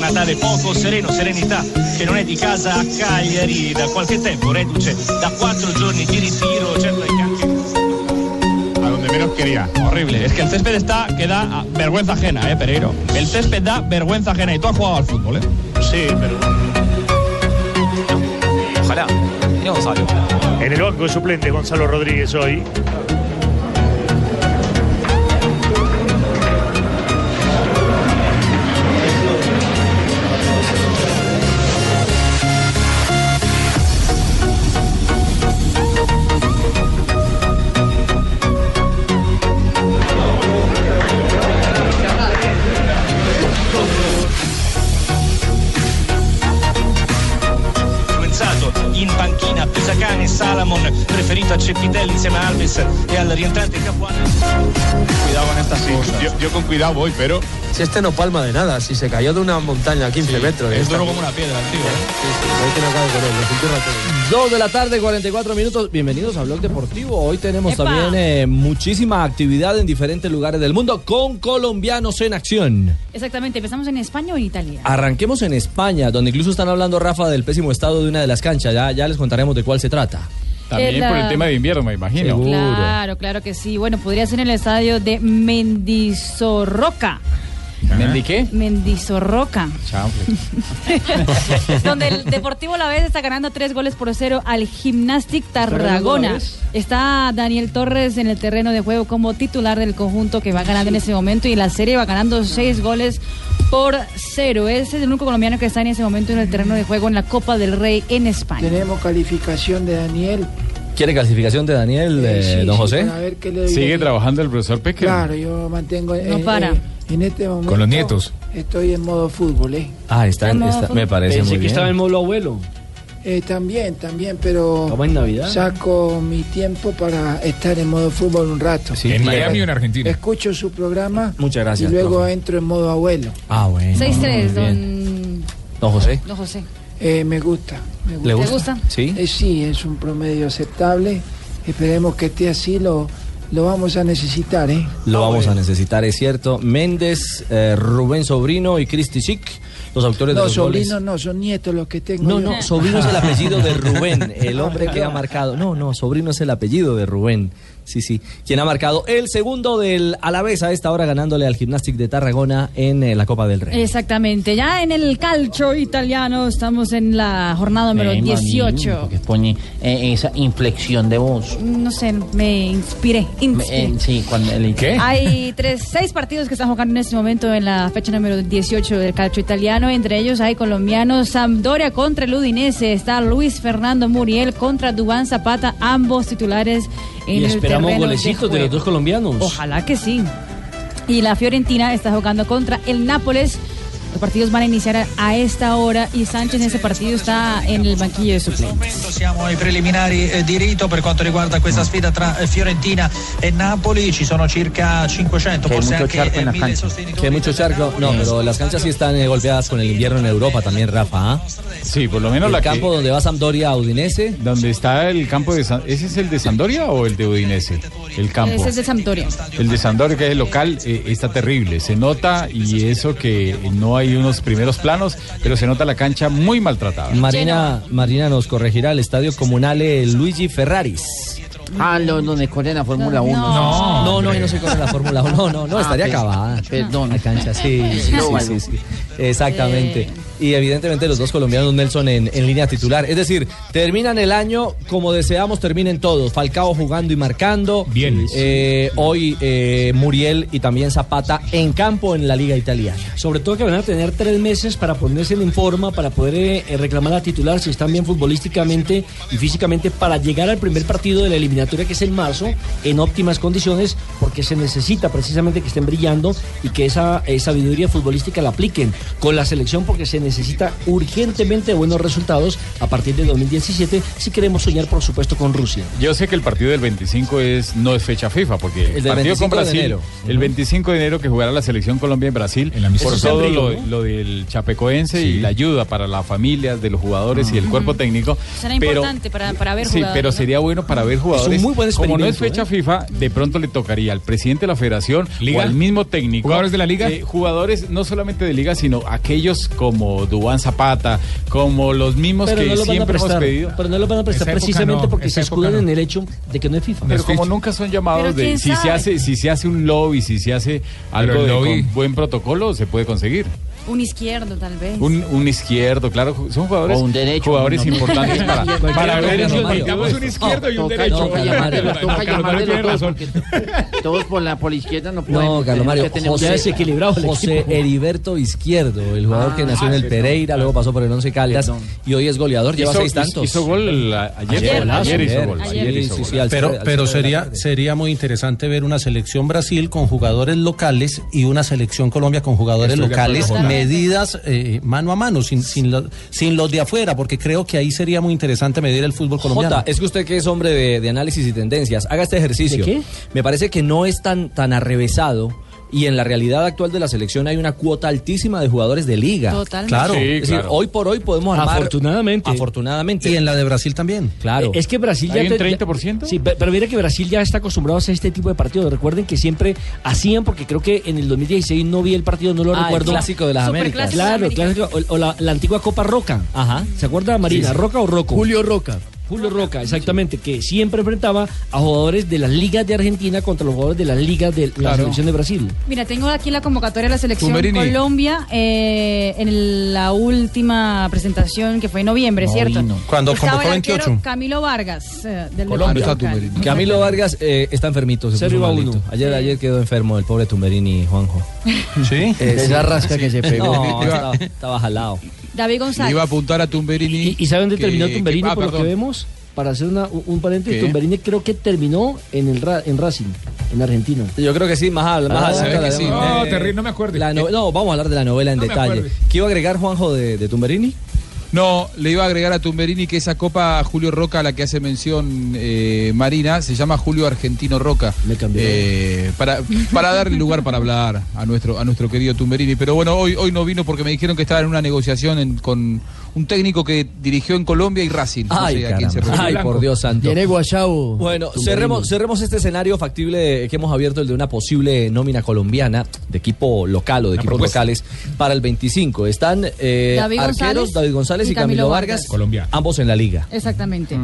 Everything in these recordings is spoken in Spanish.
Natale poco sereno, serenità che non è di casa a Cagliari da qualche tempo, reduce da quattro giorni di ritiro, certo è che anche a donde menos quería. Horrible. Es que el césped está que da vergüenza ajena, eh, Pereiro. El césped da vergüenza ajena y tú has jugado al fútbol, eh. sì, però Ojalá. Gonzalo. En el banco suplente Gonzalo Rodríguez hoy. Salamon preferito a Cepitelli insieme a Alves e al rientrante Capuano. Cuidado con estas cosas. Yo, yo con cuidado voy, pero Si este no palma de nada, si se cayó de una montaña a 15 metros. Es duro como una piedra, tío. ¿eh? 2 de la tarde, 44 minutos. Bienvenidos a Blog Deportivo. Hoy tenemos ¡Epa! también eh, muchísima actividad en diferentes lugares del mundo con colombianos en acción. Exactamente, empezamos en España o en Italia. Arranquemos en España, donde incluso están hablando, Rafa, del pésimo estado de una de las canchas. Ya, ya les contaremos de cuál se trata. También por el tema de invierno, me imagino. Seguro. Claro, claro que sí. Bueno, podría ser en el estadio de Mendizorroca. ¿Mendy qué? Mendizorroca. Donde el Deportivo La Vez está ganando tres goles por cero al Gymnastic Tarragona. Está Daniel Torres en el terreno de juego como titular del conjunto que va ganando en ese momento y la serie va ganando seis goles por cero. Ese es el único colombiano que está en ese momento en el terreno de juego en la Copa del Rey en España. Tenemos calificación de Daniel. ¿Quiere clasificación de Daniel, Eh, eh, sí, don sí, José? para ver qué le Sigue trabajando el profesor Peque. Claro, yo mantengo. No eh, para. eh, en este momento. Con los nietos. Estoy en modo fútbol, ¿eh? Ah, está, en- está- me parece muy bien. modo abuelo. Eh, También, también, pero. ¿Cómo en Navidad? Saco mi tiempo para estar en modo fútbol un rato. Sí, ¿En Miami o en Argentina? Escucho su programa. Muchas gracias, Y luego profe. entro en modo abuelo. Ah, bueno. 6-3, muy bien. don, Don José, don José. Eh, me gusta. Me gusta. ¿le ¿Te gusta? gusta? Sí. Eh, sí, es un promedio aceptable. Esperemos que esté así. Lo, lo vamos a necesitar, ¿eh? Lo vamos a necesitar, es cierto. Méndez, eh, Rubén Sobrino y Cristi Chic, los autores de No, los goles. sobrinos no, son nietos los que tengo. No, yo. no, sobrino es el apellido de Rubén, el hombre que ha marcado. No, no, sobrino es el apellido de Rubén. Sí, sí. Quien ha marcado el segundo del Alavés a esta hora ganándole al Gimnastic de Tarragona en eh, la Copa del Rey. Exactamente. Ya en el calcio italiano estamos en la jornada número 18. Que pone eh, esa inflexión de voz. No sé, me inspiré. Me- inspiré. eh, sí, cuando el ¿Qué? Hay tres, seis partidos que están jugando en este momento en la fecha número 18 del calcio italiano. Entre ellos hay colombianos. Sampdoria contra el Udinese. Está Luis Fernando Muriel contra Dubán Zapata. Ambos titulares en Y esperamos golecitos de, juego. los dos colombianos. Ojalá que sí. Y la Fiorentina está jugando contra el Nápoles. Los partidos van a iniciar a- esta hora y Sánchez en ese partido está en el banquillo de suplentes. Siamo ai preliminari eh, di rito per quanto riguarda questa sfida tra eh, Fiorentina e Napoli, ci sono circa 500, Che hay forse mucho anche charco en eh, la 1000 cancha. sostenitori. Que hay mucho charco. No, pero las canchas sí están eh, golpeadas con el invierno en Europa también, Rafa. ¿ah? Sí, por lo menos El la campo que, donde va Sampdoria a Udinese. donde está el campo de San- ¿Ese es el de Sandoria o el de Udinese? El campo. Ese es de Sampdoria. El de Sandoria, que es el local, eh, está terrible. Se nota, y eso que no hay unos primeros planos, pero se nota la cancha muy maltratada. Marina, Marina nos corregirá el estadio comunal eh, Luigi Ferraris. Ah, lo- donde corren la Fórmula 1. No. No, no, ahí no se corre la Fórmula 1. No, no, no, Ah, estaría acabada. Perdón. La cancha, sí, sí, sí, No, sí, sí. Exactamente. Y evidentemente los dos colombianos Nelson en, en línea titular. Es decir, terminan el año como deseamos, terminen todos. Falcao jugando y marcando. Bien. Eh, hoy eh, Muriel y también Zapata en campo en la Liga Italiana. Sobre todo que van a tener tres meses para ponerse en forma, para poder eh, reclamar a titular si están bien futbolísticamente y físicamente para llegar al primer partido de la eliminatoria que es en marzo en óptimas condiciones porque se necesita precisamente que estén brillando y que esa eh, sabiduría futbolística la apliquen con la selección porque se necesita urgentemente buenos resultados a partir de 2017 si queremos soñar por supuesto con Rusia. Yo sé que el partido del 25 es no es fecha FIFA, porque el, partido 25 con de Brasil, enero. el 25 de enero que jugará la selección Colombia en Brasil, por todo lo, Río, ¿no? lo del chapecoense y la ayuda para las familias de los jugadores y el cuerpo técnico. Será pero, importante para, para ver Sí, jugadores, pero ¿no? sería bueno para ver jugadores. Muy buen Como no es fecha FIFA, de pronto le tocaría al presidente de la federación ¿Liga? o al mismo técnico. ¿Jugadores de la liga? eh, jugadores no solamente de liga, sino aquellos como Dubán Zapata, como los mismos Pero que no lo siempre hemos prestar, pedido. pero no lo van a prestar precisamente no, porque se escudan no. en el hecho de que no es FIFA. Pero como nunca son llamados de si se hace si se hace un lobby, si se hace algo de con buen protocolo, se puede conseguir. Un izquierdo, tal vez. Un, un izquierdo, claro, son jugadores O un derecho, jugadores no. importantes para, para ver no, el Mario. Digamos un izquierdo y un Toca, derecho. toca no, llamarle, Mario. toca Carlos llamarle Mario los tiene dos razón. porque todos por la, por la izquierda no pueden. No, Carlos tenemos Mario, José, desequilibrado el José. Heriberto Izquierdo, el jugador Ah, que nació en el. Pereira, luego pasó por el Once Caldas y hoy es goleador, lleva hizo, seis tantos. hizo gol a- ayer, Ayer, ayer, hizo gol, ayer. ayer hizo Sí, gol. sí, al Pero, pero sería, sería muy interesante ver una selección Brasil con jugadores locales y una selección Colombia con jugadores locales. Medidas eh, mano a mano, sin, sin, lo- sin los de afuera, porque creo que ahí sería muy interesante medir el fútbol colombiano. Jota, es que usted que es hombre de, de análisis y tendencias, haga este ejercicio. ¿De qué? Me parece que no es tan, tan arrevesado y en la realidad actual de la selección hay una cuota altísima de jugadores de liga. Totalmente. Claro. Sí, es decir, hoy por hoy podemos armar... Afortunadamente. Afortunadamente. Y en la de Brasil también. Claro. Es que Brasil ya ¿Hay un te- 30%? Sí, pe- pero mira que Brasil ya está acostumbrado a hacer este tipo de partidos. Recuerden que siempre hacían, porque creo que en el 2016 no vi el partido, no lo Ah, el recuerdo. clásico de las Américas. Claro, el clásico, o, o la, la antigua Copa Roca. Ajá. ¿Se acuerda, Marina? Sí, sí. ¿Roca o Roco? Julio Roca. Julio Roca, exactamente, que siempre enfrentaba a jugadores de las ligas de Argentina contra los jugadores de las ligas de la Claro. selección de Brasil. Mira, tengo aquí la convocatoria de la selección Tumberini. Colombia eh, en la última presentación que fue en noviembre, No ¿cierto? Cuando Estaba convocó el arquero 28. Camilo Vargas, eh, del Colombia. Está. Camilo Vargas eh, está enfermito, se uno. Ayer, ayer quedó enfermo el pobre Tumberini Juanjo. Sí. De esa rasca que se pegó. No, estaba, estaba jalado. David Le González. iba a apuntar a Tumberini. ¿Y, y sabe dónde que- terminó que- Tumberini ah, por lo que vemos? Para hacer una- un paréntesis, ¿Qué? Tumberini creo que terminó en el en Racing, en Argentina. Yo creo que sí, más, al- más Ah, que sí. Eh, No, terrible, no me acuerdo. la no, no, vamos a hablar de la novela en No detalle. ¿Qué iba a agregar Juanjo de, de Tumberini? No, le iba a agregar a Tumberini que esa copa Julio Roca a la que hace mención eh, Marina se llama Julio Argentino Roca. Me cambió. Eh, para, para darle lugar para hablar a nuestro, a nuestro querido Tumberini. Pero bueno, hoy, hoy no vino porque me dijeron que estaba en una negociación en- con un técnico que dirigió en Colombia y Racing. No Ay, sé a quién se caramba. refiere. Ay, por Dios santo. Bueno, cerremos, cerremos este escenario factible que hemos abierto, el de una posible nómina colombiana de equipo local o de equipos propuesta. locales para el 25. Están eh, David arqueros González David González y, y Camilo, Camilo Vargas, Vargas. Colombia. ambos en la liga. Exactamente.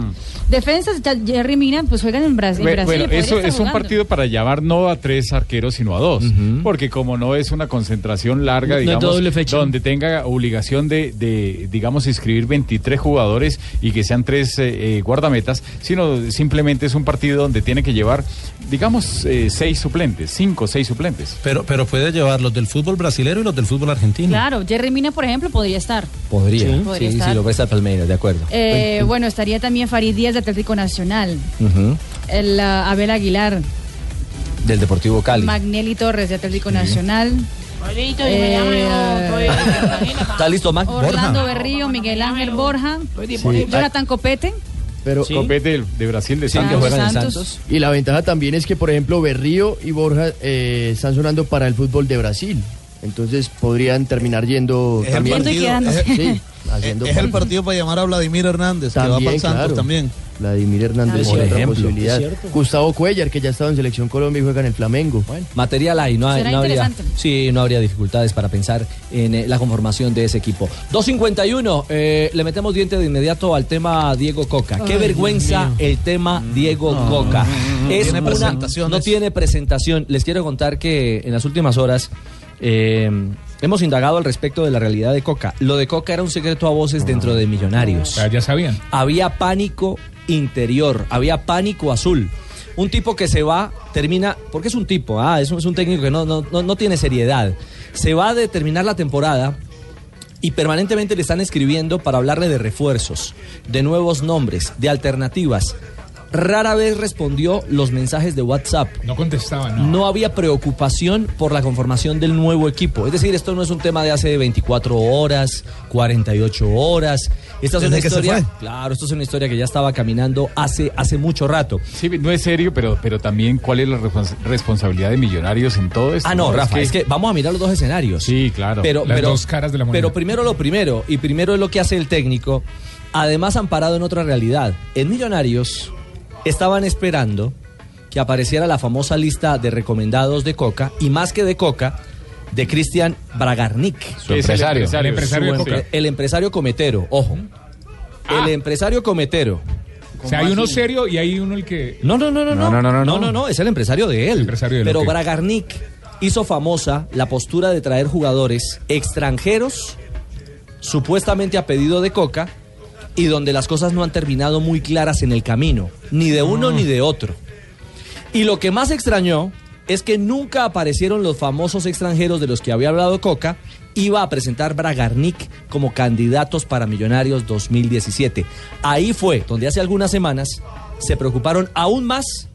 Defensas, ya- Jerry Mina, pues juegan en, Bue- Brasil. Bueno, eso es un partido para llamar no a tres arqueros, sino a dos. Porque como no es una concentración larga, No digamos, doble fecha. donde tenga obligación de, de, digamos, inscribir 23 jugadores y que sean tres eh, eh, guardametas, sino simplemente es un partido donde tiene que llevar, digamos, eh, seis suplentes, cinco o seis suplentes. Pero, pero puede llevar los del fútbol brasilero y los del fútbol argentino. Claro, Jerry Mina, por ejemplo, podría estar. Podría. Sí. Sí, Podría sí, estar. lo presta Palmeiras, de acuerdo. Eh, bueno, estaría también Farid Díaz de Atlético Nacional, el ah, Abel Aguilar, Del Deportivo Cali. Magnelli Torres de Atlético Nacional, ¿Está listo, Mac? Orlando Berrío, Miguel Ángel Borja, Jonathan Copete. Pero Sí. Copete del- de Brasil de Santos. Y la ventaja también es que, por ejemplo, Berrío y Borja eh, están sonando para el fútbol de Brasil. Entonces podrían terminar yendo Es el también. Y partido, quedándose. Sí, haciendo Es el partido para llamar a Vladimir Hernández, que va para el Santos claro. también. Vladimir Hernández Es es otra cierto. posibilidad. Es cierto. Gustavo Cuellar, que ya ha estado en Selección Colombia y juega en el Flamengo. Material hay, no, hay, Será no habría, sí, no habría dificultades para pensar en eh, la conformación de ese equipo. 251, eh, le metemos diente de inmediato al tema Diego Coca. Qué Ay, vergüenza el tema Diego Coca. no Es tiene una- no tiene presentación. Les quiero contar que en las últimas horas eh, hemos indagado al respecto de la realidad de Coca. Lo de Coca era un secreto a voces dentro de Millonarios. ya sabían. Había pánico interior, había pánico azul. Un tipo que se va, termina, porque es un tipo, ah, es un, técnico que no, no, no, no tiene seriedad. Se va de terminar la temporada y permanentemente le están escribiendo para hablarle de refuerzos, de nuevos nombres, de alternativas. Rara vez respondió los mensajes de WhatsApp. No contestaba, no. No había preocupación por la conformación del nuevo equipo. Es decir, esto no es un tema de hace 24 horas, 48 horas. Esta es una historia. Claro, esto es una historia que ya estaba caminando hace, hace mucho rato. Sí, no es serio, pero, pero también cuál es la respons- responsabilidad de Millonarios en todo esto. Ah, no, Rafa, es que vamos a mirar los dos escenarios. Sí, claro. Pero, Las pero- dos caras de la moneda. Pero primero lo primero, y primero es lo que hace el técnico, además amparado en otra realidad. En Millonarios estaban esperando que apareciera la famosa lista de recomendados de Coca, y más que de Coca, de Cristian Bragarnik. Su el empresario. El empresario Su El cometero, ojo. El empresario cometero. O sea, hay uno serio y hay uno el que. No, no, no, no, no. No, no, no, es el empresario de él. empresario de Pero. Bragarnik hizo famosa la postura de traer jugadores extranjeros, supuestamente a pedido de Coca, y donde las cosas no han terminado muy claras en el camino, ni de uno ni de otro. Y lo que más extrañó es que nunca aparecieron los famosos extranjeros de los que había hablado Coca. Iba a presentar Bragarnik como candidatos para Millonarios 2017. Ahí fue donde hace algunas semanas se preocuparon aún más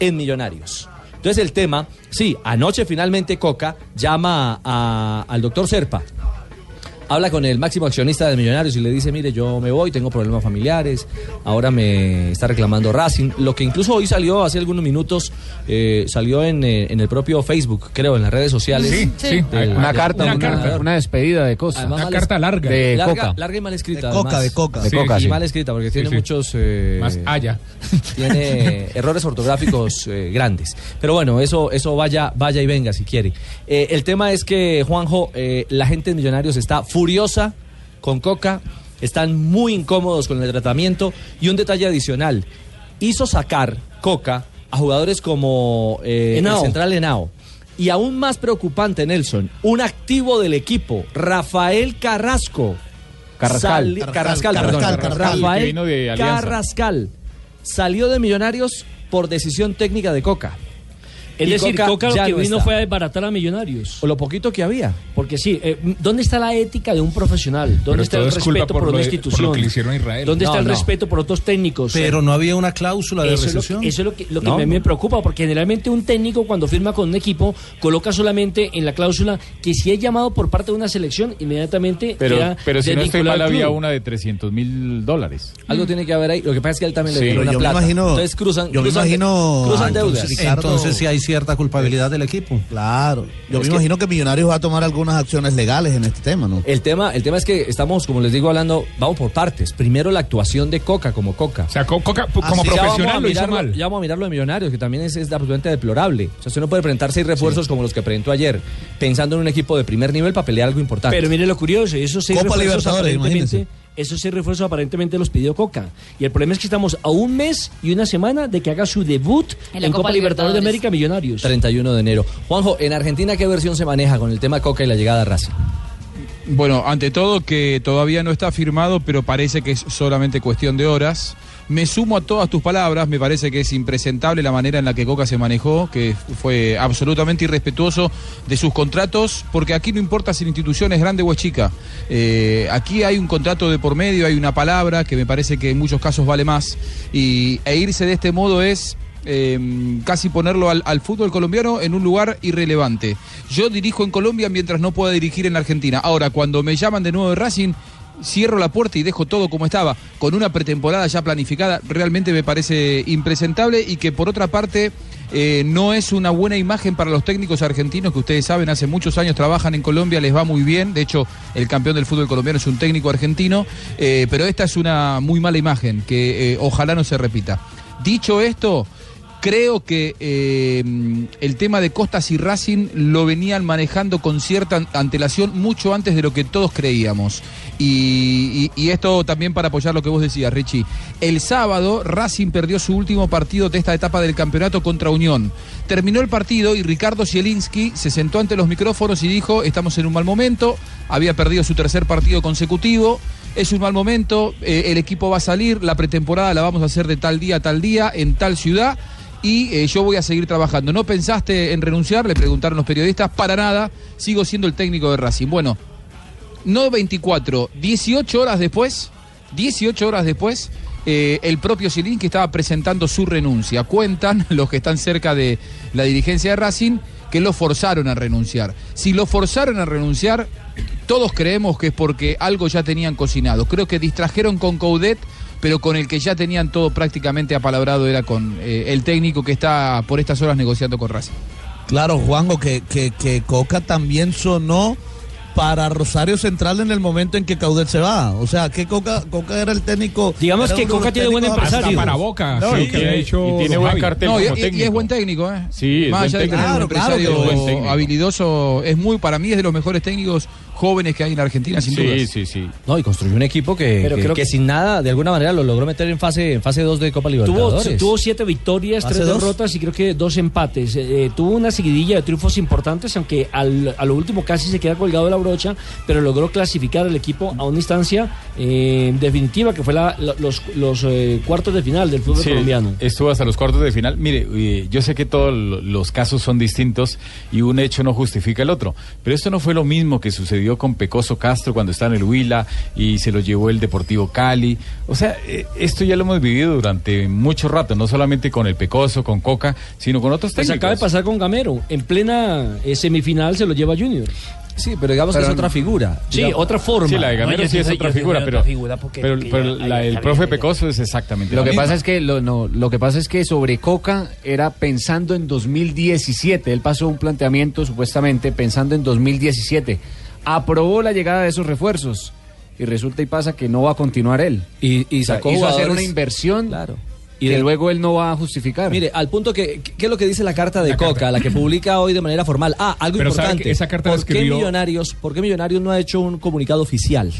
en Millonarios. Entonces el tema, sí, anoche finalmente Coca llama al doctor Serpa, habla con el máximo accionista de Millonarios y le dice, mire, yo me voy, tengo problemas familiares, ahora me está reclamando Racing, lo que incluso hoy salió hace algunos minutos, eh, salió en, eh, en el propio Facebook, creo, en las redes sociales. Sí, sí. Una carta, una, una despedida de cosas. Además, mal es- larga. De larga, Coca. larga y mal escrita. De Coca, además. de Coca. De Sí, Coca, sí. Y mal escrita, porque tiene sí. muchos... eh, Más allá. tiene errores ortográficos eh, grandes. Pero bueno, eso, eso vaya, vaya y venga si quiere. Eh, el tema es que, Juanjo, eh, la gente de Millonarios está furiosa con Coca, están muy incómodos con el tratamiento y un detalle adicional, hizo sacar Coca a jugadores como eh, el central Henao. Y aún más preocupante, Nelson, un activo del equipo, Rafael Carrasco. Carrascal. Carrascal, Carrascal, perdón. Carrascal, Rafael. Carrascal salió de Millonarios por decisión técnica de Coca. Es Y decir, Coca, lo ya que no vino está. fue a desbaratar a Millonarios. O lo poquito que había. Porque sí, eh, ¿dónde está la ética de un profesional? ¿Dónde Pero está el respeto por por, lo una de- por institución? lo que le hicieron a Israel. ¿Dónde está el no. respeto por otros técnicos? Pero no había una cláusula de Eso es, lo recesión. que, eso es lo que, lo que No. me, me preocupa, porque generalmente un técnico cuando firma con un equipo coloca solamente en la cláusula que si es llamado por parte de una selección, inmediatamente Pero, queda pero si no estoy mal, al había una de 300 mil dólares. Algo tiene que haber ahí. Lo que pasa es que él también Sí. le dieron Yo una me plata. imagino- Entonces cruzan, yo me imagino- cruzan Ah, deudas. entonces, Ricardo- Entonces sí hay cierta culpabilidad del equipo. Claro. Yo Es me que- imagino que Millonarios va a tomar algunas acciones legales en este tema, ¿no? El tema, el tema es que estamos, como les digo, hablando, vamos por partes. Primero la actuación de Coca como Coca. O sea, Co- Coca como sí, ya vamos profesional lo hizo mal. Ya vamos a mirarlo de Millonarios, que también es, es absolutamente deplorable. O sea, usted no puede presentar seis refuerzos como los que presentó ayer, pensando en un equipo de primer nivel para pelear algo importante. Pero mire lo curioso, esos seis Copa refuerzos Libertadores, imagínense. Esos seis refuerzos aparentemente los pidió Coca. Y el problema es que estamos a un mes y una semana de que haga su debut En Copa, Copa Libertadores de. América Millonarios. 31 de enero. Juanjo, en Argentina, ¿qué versión se maneja con el tema Coca y la llegada a Racing? Bueno, ante todo que todavía no está firmado, pero parece que es solamente cuestión de horas. Me sumo a todas tus palabras, me parece que es impresentable la manera en la que Coca se manejó, que fue absolutamente irrespetuoso de sus contratos, porque aquí no importa si la institución es grande o es chica. Eh, aquí hay un contrato de por medio, hay una palabra que me parece que en muchos casos vale más, y, e irse de este modo es eh, casi ponerlo al, fútbol colombiano en un lugar irrelevante. Yo dirijo en Colombia mientras no pueda dirigir en Argentina. Ahora, cuando me llaman de nuevo de Racing, cierro la puerta y dejo todo como estaba, con una pretemporada ya planificada, realmente me parece impresentable y que por otra parte eh, no es una buena imagen para los técnicos argentinos que ustedes saben, hace muchos años trabajan en Colombia, les va muy bien, de hecho el campeón del fútbol colombiano es un técnico argentino, eh, pero esta es una muy mala imagen que eh, ojalá no se repita. Dicho esto, creo que eh, el tema de Costas y Racing lo venían manejando con cierta an- antelación mucho antes de lo que todos creíamos. Y- y esto también para apoyar lo que vos decías, Richie. El sábado Racing perdió su último partido de esta etapa del campeonato contra Unión. Terminó el partido y Ricardo Zielinski se sentó ante los micrófonos y dijo, estamos en un mal momento, había perdido su tercer partido consecutivo. Es un mal momento, eh, el equipo va a salir, la pretemporada la vamos a hacer de tal día a tal día, en tal ciudad, y eh, yo voy a seguir trabajando. ¿No pensaste en renunciar? Le preguntaron los periodistas. Para nada, sigo siendo el técnico de Racing. Bueno, no 24, 18 horas después, 18 horas después, eh, el propio Zielinski estaba presentando su renuncia. Cuentan los que están cerca de la dirigencia de Racing que lo forzaron a renunciar. Si lo forzaron a renunciar, todos creemos que es porque algo ya tenían cocinado. Creo que distrajeron con Coudet, pero con el que ya tenían todo prácticamente apalabrado era con eh, el técnico que está por estas horas negociando con Racing. Claro, Juanjo, que, que, que Coca también sonó para Rosario Central en el momento en que Caudet se va. O sea, que Coca, Coca era el técnico. Digamos que Coca tiene buen empresario. Para Boca, No, sí, y que tiene- ha hecho y tiene buen cartel No, y, como y- y es buen técnico, ¿eh? Sí, es Más buen allá de que técnico. es un Claro, claro empresario que es buen técnico. habilidoso, es muy, para mí es de los mejores técnicos jóvenes que hay en Argentina, sin Sí, dudas. sí, sí. No, y construyó un equipo que, Pero que- creo que que- sin nada, de alguna manera, lo logró meter en fase en fase 2 de Copa Tuvo, Libertadores. tuvo siete victorias, ¿Fase tres dos? derrotas y creo que dos empates. Eh, eh, tuvo una seguidilla de triunfos importantes, aunque al- a lo último casi se queda colgado de la brocha, pero logró clasificar el equipo a una instancia eh, definitiva, que fue la- la- los, los, eh, cuartos de final del fútbol Sí, colombiano. Estuvo hasta los cuartos de final. Mire, yo sé que todos lo- los casos son distintos y un hecho no justifica el otro, pero esto no fue lo mismo que sucedió con Pecoso Castro cuando estaba en el Huila y se lo llevó el Deportivo Cali. O sea, eh, esto ya lo hemos vivido durante mucho rato, no solamente con el Pecoso, con Coca, sino con otros Pues técnicos. acaba de pasar con Gamero. En plena eh, semifinal se lo lleva Junior. Sí, pero digamos que es otra figura. Sí, Digamos- otra forma. Sí, la de Gamero No, sí sí es otra figura, pero, otra figura porque- pero, porque pero ya- la ahí del está profe. Pecoso es exactamente Lo la que misma. pasa es que lo, no, lo que pasa es que sobre Coca era pensando en 2017. Él pasó un planteamiento supuestamente pensando en 2017. Aprobó la llegada de esos refuerzos y resulta y pasa que no va a continuar él. Y, y O sea, sacó hizo hacer una inversión Claro. y que luego él no va a justificar. Mire, al punto que, ¿qué es lo que dice la carta de Coca, la que publica hoy de manera formal? Ah, algo Pero importante. esa carta ¿Por, qué escribió- Millonarios, ¿Por qué Millonarios no ha hecho un comunicado oficial?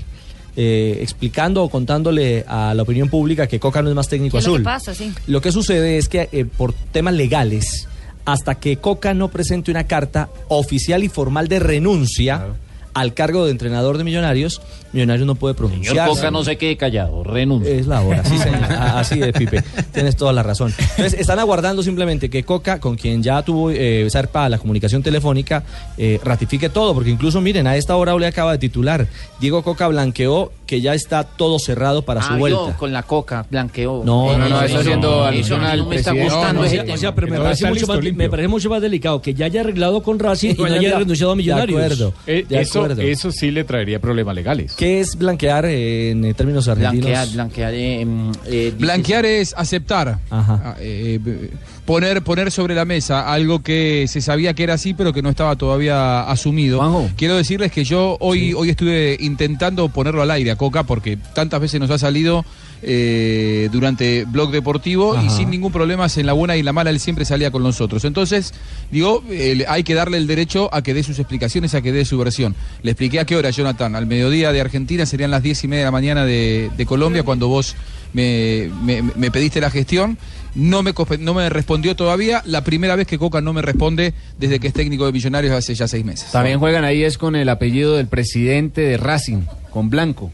eh, explicando o contándole a la opinión pública que Coca no es más técnico ¿Qué es lo azul. que pasa? Sí. Lo que sucede es que eh, por temas legales, hasta que Coca no presente una carta oficial y formal de renuncia al cargo de entrenador de Millonarios, Millonarios no puede pronunciarse. Señor Coca no se quede callado, renuncia. Es la hora, sí, señor. A- Así es, Pipe. Tienes toda la razón. Entonces, están aguardando simplemente que Coca, con quien ya tuvo eh, Zarpa la comunicación telefónica, eh, ratifique todo, porque incluso, miren, a esta hora le acaba de titular. Diego Coca blanqueó que ya está todo cerrado para su Ah, vuelta. yo con la coca blanqueó. No, no, no, eso, eso haciendo alusión al me está gustando. O ese sea, tema. o sea, pero me parece, mucho listo, más, limpio. me parece mucho más delicado que ya haya arreglado con Racing y no haya ya- renunciado a de Millonarios. acuerdo. Eh, De eso, acuerdo. eso sí le traería problemas legales. ¿Qué es blanquear eh, en términos argentinos? Blanquear, blanquear. eh, mm, eh, Blanquear es aceptar, Ah, eh, eh, poner, poner sobre la mesa algo que se sabía que era así, pero que no estaba todavía asumido. Quiero decirles que yo hoy, hoy estuve intentando ponerlo al aire a Coca, porque tantas veces nos ha salido eh, durante Blog Deportivo y sin ningún problema, en la buena y en la mala, él siempre salía con nosotros. Entonces, digo, eh, hay que darle el derecho a que dé sus explicaciones, a que dé su versión. Le expliqué a qué hora, Jonathan. Al mediodía de Argentina serían las diez y media de la mañana de, de Colombia, cuando vos me, me- me pediste la gestión. No me, no me respondió todavía. La primera vez que Coca no me responde desde que es técnico de Millonarios hace ya seis meses. También juegan ahí es con el apellido del presidente de Racing, con Blanco.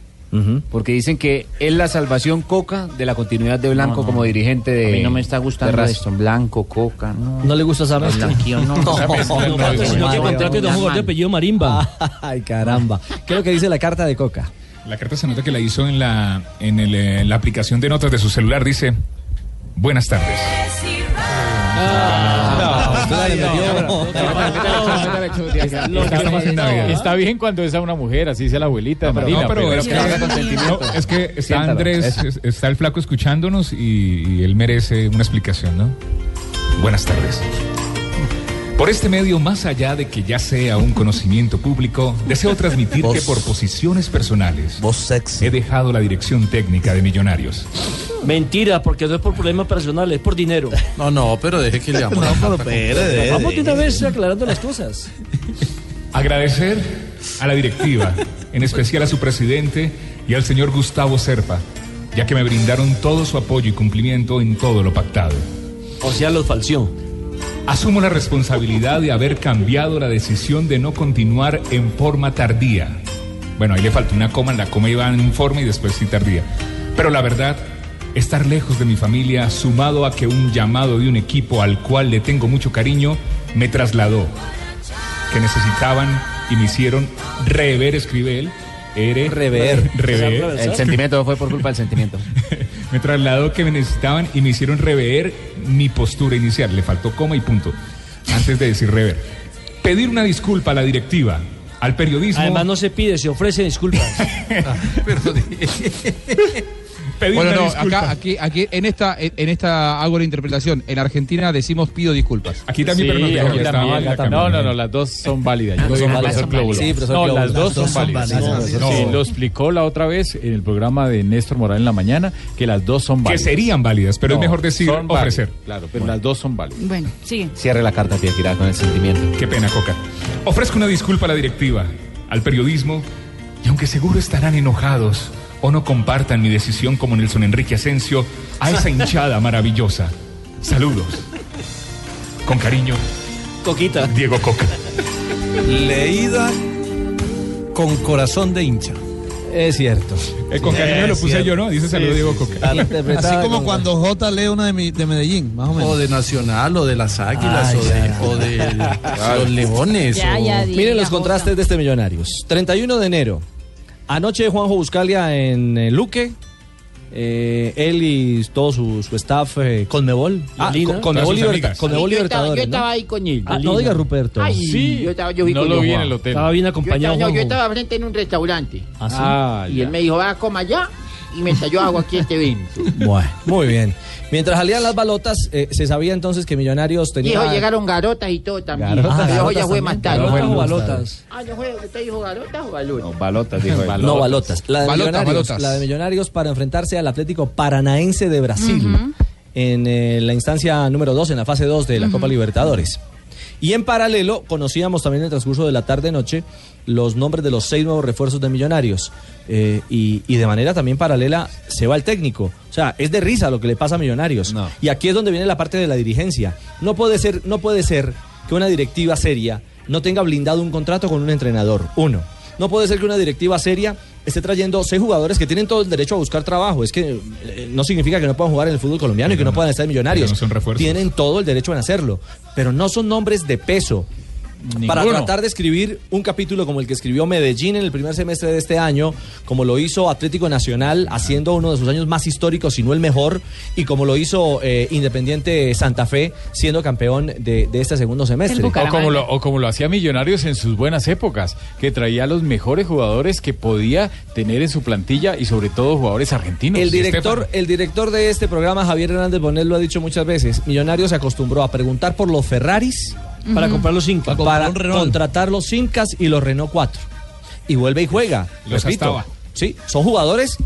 Porque dicen que es la salvación Coca de la continuidad de Blanco No, no. como dirigente de A mí no me está gustando esto. Blanco, coca, no. ¿No le gusta esa mezcla? Blanquillo, no. No, mezcla no, no es no, buena. no, que no, contrate no, un jugador de apellido Marimba. Ay, caramba. ¿Qué es lo que dice la carta de Coca? La carta se nota que la hizo en la, en el, en la aplicación de notas de su celular. Dice, buenas tardes. Ah, Está, bien cuando es a una mujer, así sea la abuelita. Marina, No, pero es que, no, es que está. Andrés, está el flaco escuchándonos y, y él merece una explicación, ¿no? Buenas tardes. Por este medio, más allá de que ya sea un conocimiento público, deseo transmitir Vos- que por posiciones personales he dejado la dirección técnica de Millonarios. Mentira, porque no es por problemas personales, es por dinero. No, no, pero deje que le amo. No, pero Vamos de una vez aclarando las cosas. Agradecer a la directiva, en especial a su presidente y al señor Gustavo Serpa, ya que me brindaron todo su apoyo y cumplimiento en todo lo pactado. O sea, los falció. Asumo la responsabilidad de haber cambiado la decisión de no continuar en forma tardía. Bueno, ahí le faltó una coma, la coma iba en forma y después sí tardía. Pero la verdad, estar lejos de mi familia, sumado a que un llamado de un equipo al cual le tengo mucho cariño, me trasladó. Que necesitaban y me hicieron rever, escribe él. Ere, Rever. rever. El sentimiento fue por culpa del sentimiento. me trasladó que me necesitaban y me hicieron rever mi postura inicial. Le faltó coma y punto. Antes de decir rever. Pedir una disculpa a la directiva, al periodismo. Además, no se pide, se ofrece disculpas. Pedir Bueno, no, acá, aquí, aquí, en esta, en esta hago la interpretación. En Argentina decimos pido disculpas. Aquí Sí, aquí también, acá también. No, no, no, las dos son válidas. Yo Ah, soy son profesor válidas. Clóbulo. Sí, profesor No, las dos son dos son válidas. válidas. Sí, No. sí, lo explicó la otra vez en el programa de Néstor Morán en la mañana que las dos son Que válidas. serían válidas, pero es mejor decir son ofrecer. válidas, Claro, pero las dos son válidas. Bueno, sigue. Cierre la carta, Tiaquirá, con el sentimiento. Qué pena, Coca. Ofrezco una disculpa a la directiva, al periodismo, y aunque seguro estarán enojados o no compartan mi decisión como Nelson Enrique Asensio, a esa hinchada maravillosa. Saludos. Con cariño, Coquita. Diego Coca. Leída con corazón de hincha. Es cierto. Eh, con cariño lo puse yo, ¿no? Dice saludo Diego Coca. Así como cuando J lee una de, mi- de Medellín, más o menos. O de Nacional, o de las Águilas, Ay, o, de, o de los Leones. Ya, o- ya, di. Miren los Jota. contrastes de este Millonarios. 31 de enero. Anoche Juanjo Buscalia en eh, Luque. eh, él y todo su, su staff eh, Conmebol. Ah, con- Conmebol, Liberta-. Conmebol yo, estaba, yo Libertadores. ¿no? estaba ahí con él. Ah, no diga Ruperto. Ay, Sí. yo estaba, yo vi No con lo vi en el hotel. Estaba bien Yo acompañado. estaba, no, yo estaba frente en un restaurante. ¿Ah, sí? Ah, y ya. él me dijo, va a coma allá. Y me estalló agua aquí este evento. Bueno, muy bien. Mientras salían las balotas, eh, se sabía entonces que Millonarios Y tenía. dijo, llegaron garotas y todo también. Garotas, Pero garotas ya fue también. más tarde. ¿Balotas o balotas? Ah, ¿no fue? ¿Usted dijo garotas o balotas? Balotas, dijo él. No, balotas. La de, Balotas, millonarios, balotas. la de Millonarios para enfrentarse al Atlético Paranaense de Brasil en eh, la instancia número 2, en la fase 2 de la Copa Libertadores. Y en paralelo, conocíamos también en el transcurso de la tarde-noche los nombres de los seis nuevos refuerzos de Millonarios. Eh, y, y de manera también paralela se va el técnico. O sea, es de risa lo que le pasa a Millonarios. Y aquí es donde viene la parte de la dirigencia. No puede ser, no puede ser que una directiva seria no tenga blindado un contrato con un entrenador. Uno. No puede ser que una directiva seria esté trayendo seis jugadores que tienen todo el derecho a buscar trabajo. Es que eh, no significa que no puedan jugar en el fútbol colombiano y que no puedan estar millonarios. no son refuerzos. Tienen todo el derecho en hacerlo. Pero no son nombres de peso. Para tratar de escribir un capítulo como el que escribió Medellín en el primer semestre de este año, como lo hizo Atlético Nacional, haciendo uno de sus años más históricos, si no el mejor, y como lo hizo eh, Independiente Santa Fe, siendo campeón de, de este segundo semestre. O como, lo, o como lo hacía Millonarios en sus buenas épocas, que traía los mejores jugadores que podía tener en su plantilla y sobre todo jugadores argentinos. El director, el director de este programa, Javier Hernández Bonet, lo ha dicho muchas veces. Millonarios se acostumbró a preguntar por los Ferraris Para comprar los Incas. para contratar los Incas y los Renault 4. Y vuelve y juega. Los Repito, Astaba. sí, son jugadores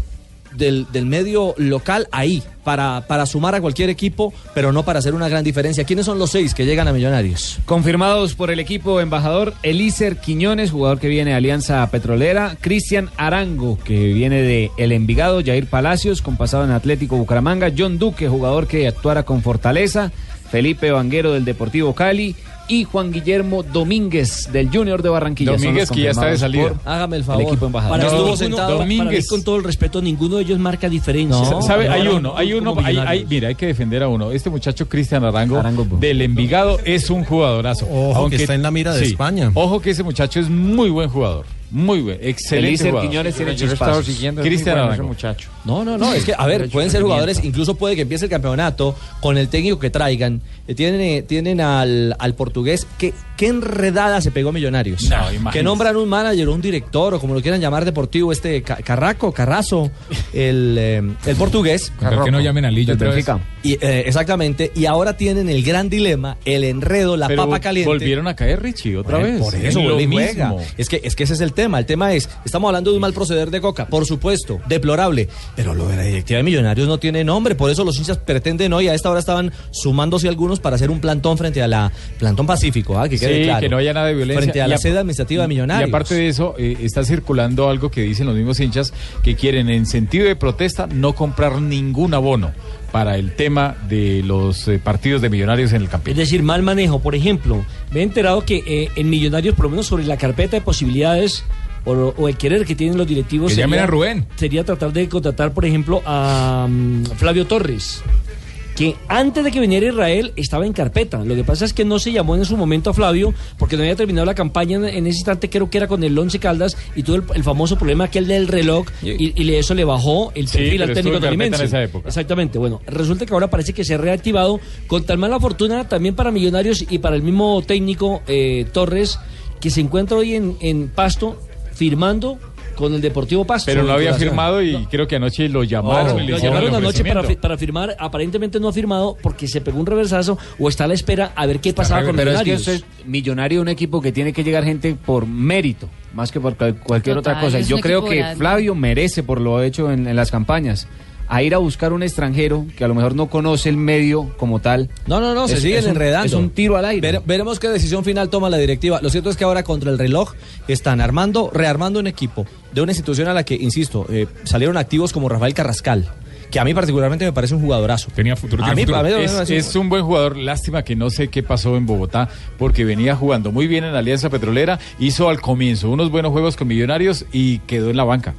del, del medio local ahí, para, para sumar a cualquier equipo, pero no para hacer una gran diferencia. ¿Quiénes son los seis que llegan a Millonarios? Confirmados por el equipo embajador Elícer Quiñones, jugador que viene de Alianza Petrolera, Cristian Arango, que viene de El Envigado, Jair Palacios, con pasado en Atlético Bucaramanga, John Duque, jugador que actuara con Fortaleza, Felipe Vanguero del Deportivo Cali y Juan Guillermo Domínguez del Junior de Barranquilla. Domínguez, que ya está de salida. por Hágame el favor. equipo embajador. Para, No, estuvo sentado para mí, Domínguez. con todo el respeto, ninguno de ellos marca diferencia. No. ¿Sabe? Hay uno, hay uno, hay, hay- mira, hay que defender a uno. Este muchacho Cristian Arango, Arango. del Envigado es un jugadorazo. Ojo, que está en la mira de España. Ojo que ese muchacho es muy buen jugador. Muy bueno, excelente Elícer jugador. Quiñones tiene Cristian bueno ese Arango. muchacho. No, no, no, es que, a ver, pueden ser jugadores, incluso puede que empiece el campeonato con el técnico que traigan. Eh, Tienen, eh, tienen al, al portugués, que qué enredada se pegó Millonarios. No, que nombran un manager o un director, o como lo quieran llamar deportivo, este Ca- Carraco, Carrazo, el, eh, el portugués. Tal que no llamen a Lillo. Y, eh, exactamente, y ahora tienen el gran dilema, el enredo, la Pero papa caliente. volvieron a caer, Richie, otra Bueno, vez. Por Es eso lo y juega. mismo. Es que, es que ese es el tema. El tema es, estamos hablando de un mal proceder de Coca, por supuesto, deplorable. Pero lo de la directiva de Millonarios no tiene nombre. Por eso los hinchas pretenden hoy, a esta hora estaban sumándose algunos para hacer un plantón frente a la plantón Pacífico, ¿ah? que quede Sí, claro. que no haya nada de violencia. Frente a la sede administrativa de Millonarios. Y aparte de eso, eh, está circulando algo que dicen los mismos hinchas que quieren, en sentido de protesta, no comprar ningún abono para el tema de los eh, partidos de millonarios en el Es campeonato. decir, mal manejo. Por ejemplo, me he enterado que eh, en Millonarios, por lo menos sobre la carpeta de posibilidades o, o el querer que tienen los directivos, Que llamen a Rubén. sería tratar de contratar, por ejemplo, a mm, Flavio Torres. Que antes de que viniera Israel estaba en carpeta. Lo que pasa es que no se llamó en su momento a Flavio porque no había terminado la campaña en, ese instante, creo que era con el Once Caldas y tuvo el, el famoso problema aquel del reloj y, eso le bajó el Sí, perfil al técnico carpeta en esa época. Exactamente. Bueno, resulta que ahora parece que se ha reactivado con tan mala fortuna también para Millonarios y para el mismo técnico eh, Torres, que se encuentra hoy en, en Pasto firmando con el Deportivo Pasto. Pero no había firmado y creo que anoche lo llamaron. y le Lo llamaron anoche para, ofrecimiento. fi- para firmar, aparentemente no ha firmado porque se pegó un reversazo o está a la espera a ver qué pasaba con Pero es que Millonarios. usted es millonario, un equipo que tiene que llegar gente por mérito, más que por cual- cualquier Total, otra cosa. Yo creo que grande. Flavio merece por lo hecho en, en las campañas. A ir a buscar un extranjero que a lo mejor no conoce el medio como tal. No, no, no, se siguen es un- enredando. Es un tiro al aire. Vere- veremos qué decisión final toma la directiva. Lo cierto es que ahora contra el reloj están armando, rearmando un equipo de una institución a la que, insisto, eh, salieron activos como Rafael Carrascal, que a mí particularmente me parece un jugadorazo. Tenía futuro. A mí, futuro. mí Es, un buen jugador, lástima que no sé qué pasó en Bogotá, porque venía jugando muy bien en la Alianza Petrolera, hizo al comienzo unos buenos juegos con Millonarios y quedó en la banca.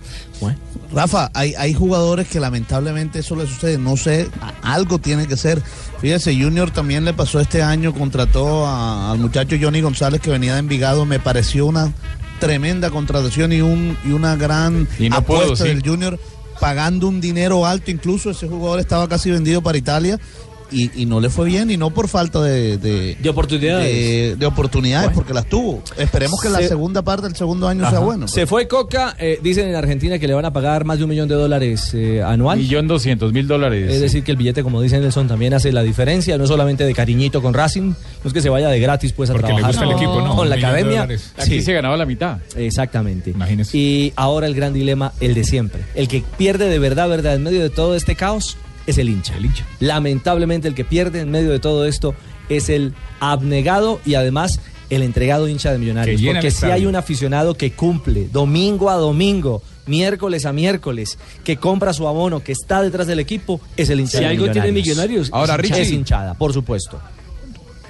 Rafa, hay, hay jugadores que lamentablemente eso les sucede. No sé, algo tiene que ser. Fíjese, Junior también le pasó este año, contrató a- al muchacho Johnny González que venía de Envigado. Me pareció una tremenda contratación y, un, y una gran Y no apuesta pudo, sí. del Junior, pagando un dinero alto. Incluso ese jugador estaba casi vendido para Italia. Y, y no le fue bien, y no por falta de, de, De oportunidades. de- de oportunidades, porque las tuvo. Esperemos que la Se- segunda parte del segundo año sea bueno. Se fue Coca, eh, dicen en Argentina que le van a pagar más de un millón de dólares eh, anual. Millón doscientos mil dólares. Es decir, que el billete, como dice Nelson, también hace la diferencia, no solamente de cariñito con Racing, no es que se vaya de gratis pues a Porque le trabajar el con- equipo, ¿no? con la academia. Aquí Sí, se ganaba la mitad. exactamente. Imagínese. Y ahora el gran dilema, el de siempre. El que pierde de verdad, verdad, en medio de todo este caos, es el hincha. El hincha. Lamentablemente el que pierde en medio de todo esto es el abnegado y además el entregado hincha de Millonarios. Porque si hay un aficionado que cumple domingo a domingo, miércoles a miércoles, que compra su abono, que está detrás del equipo, es el hincha Si de algo tiene Millonarios. Millonarios, Ahora, es Richie. Es hinchada, por supuesto.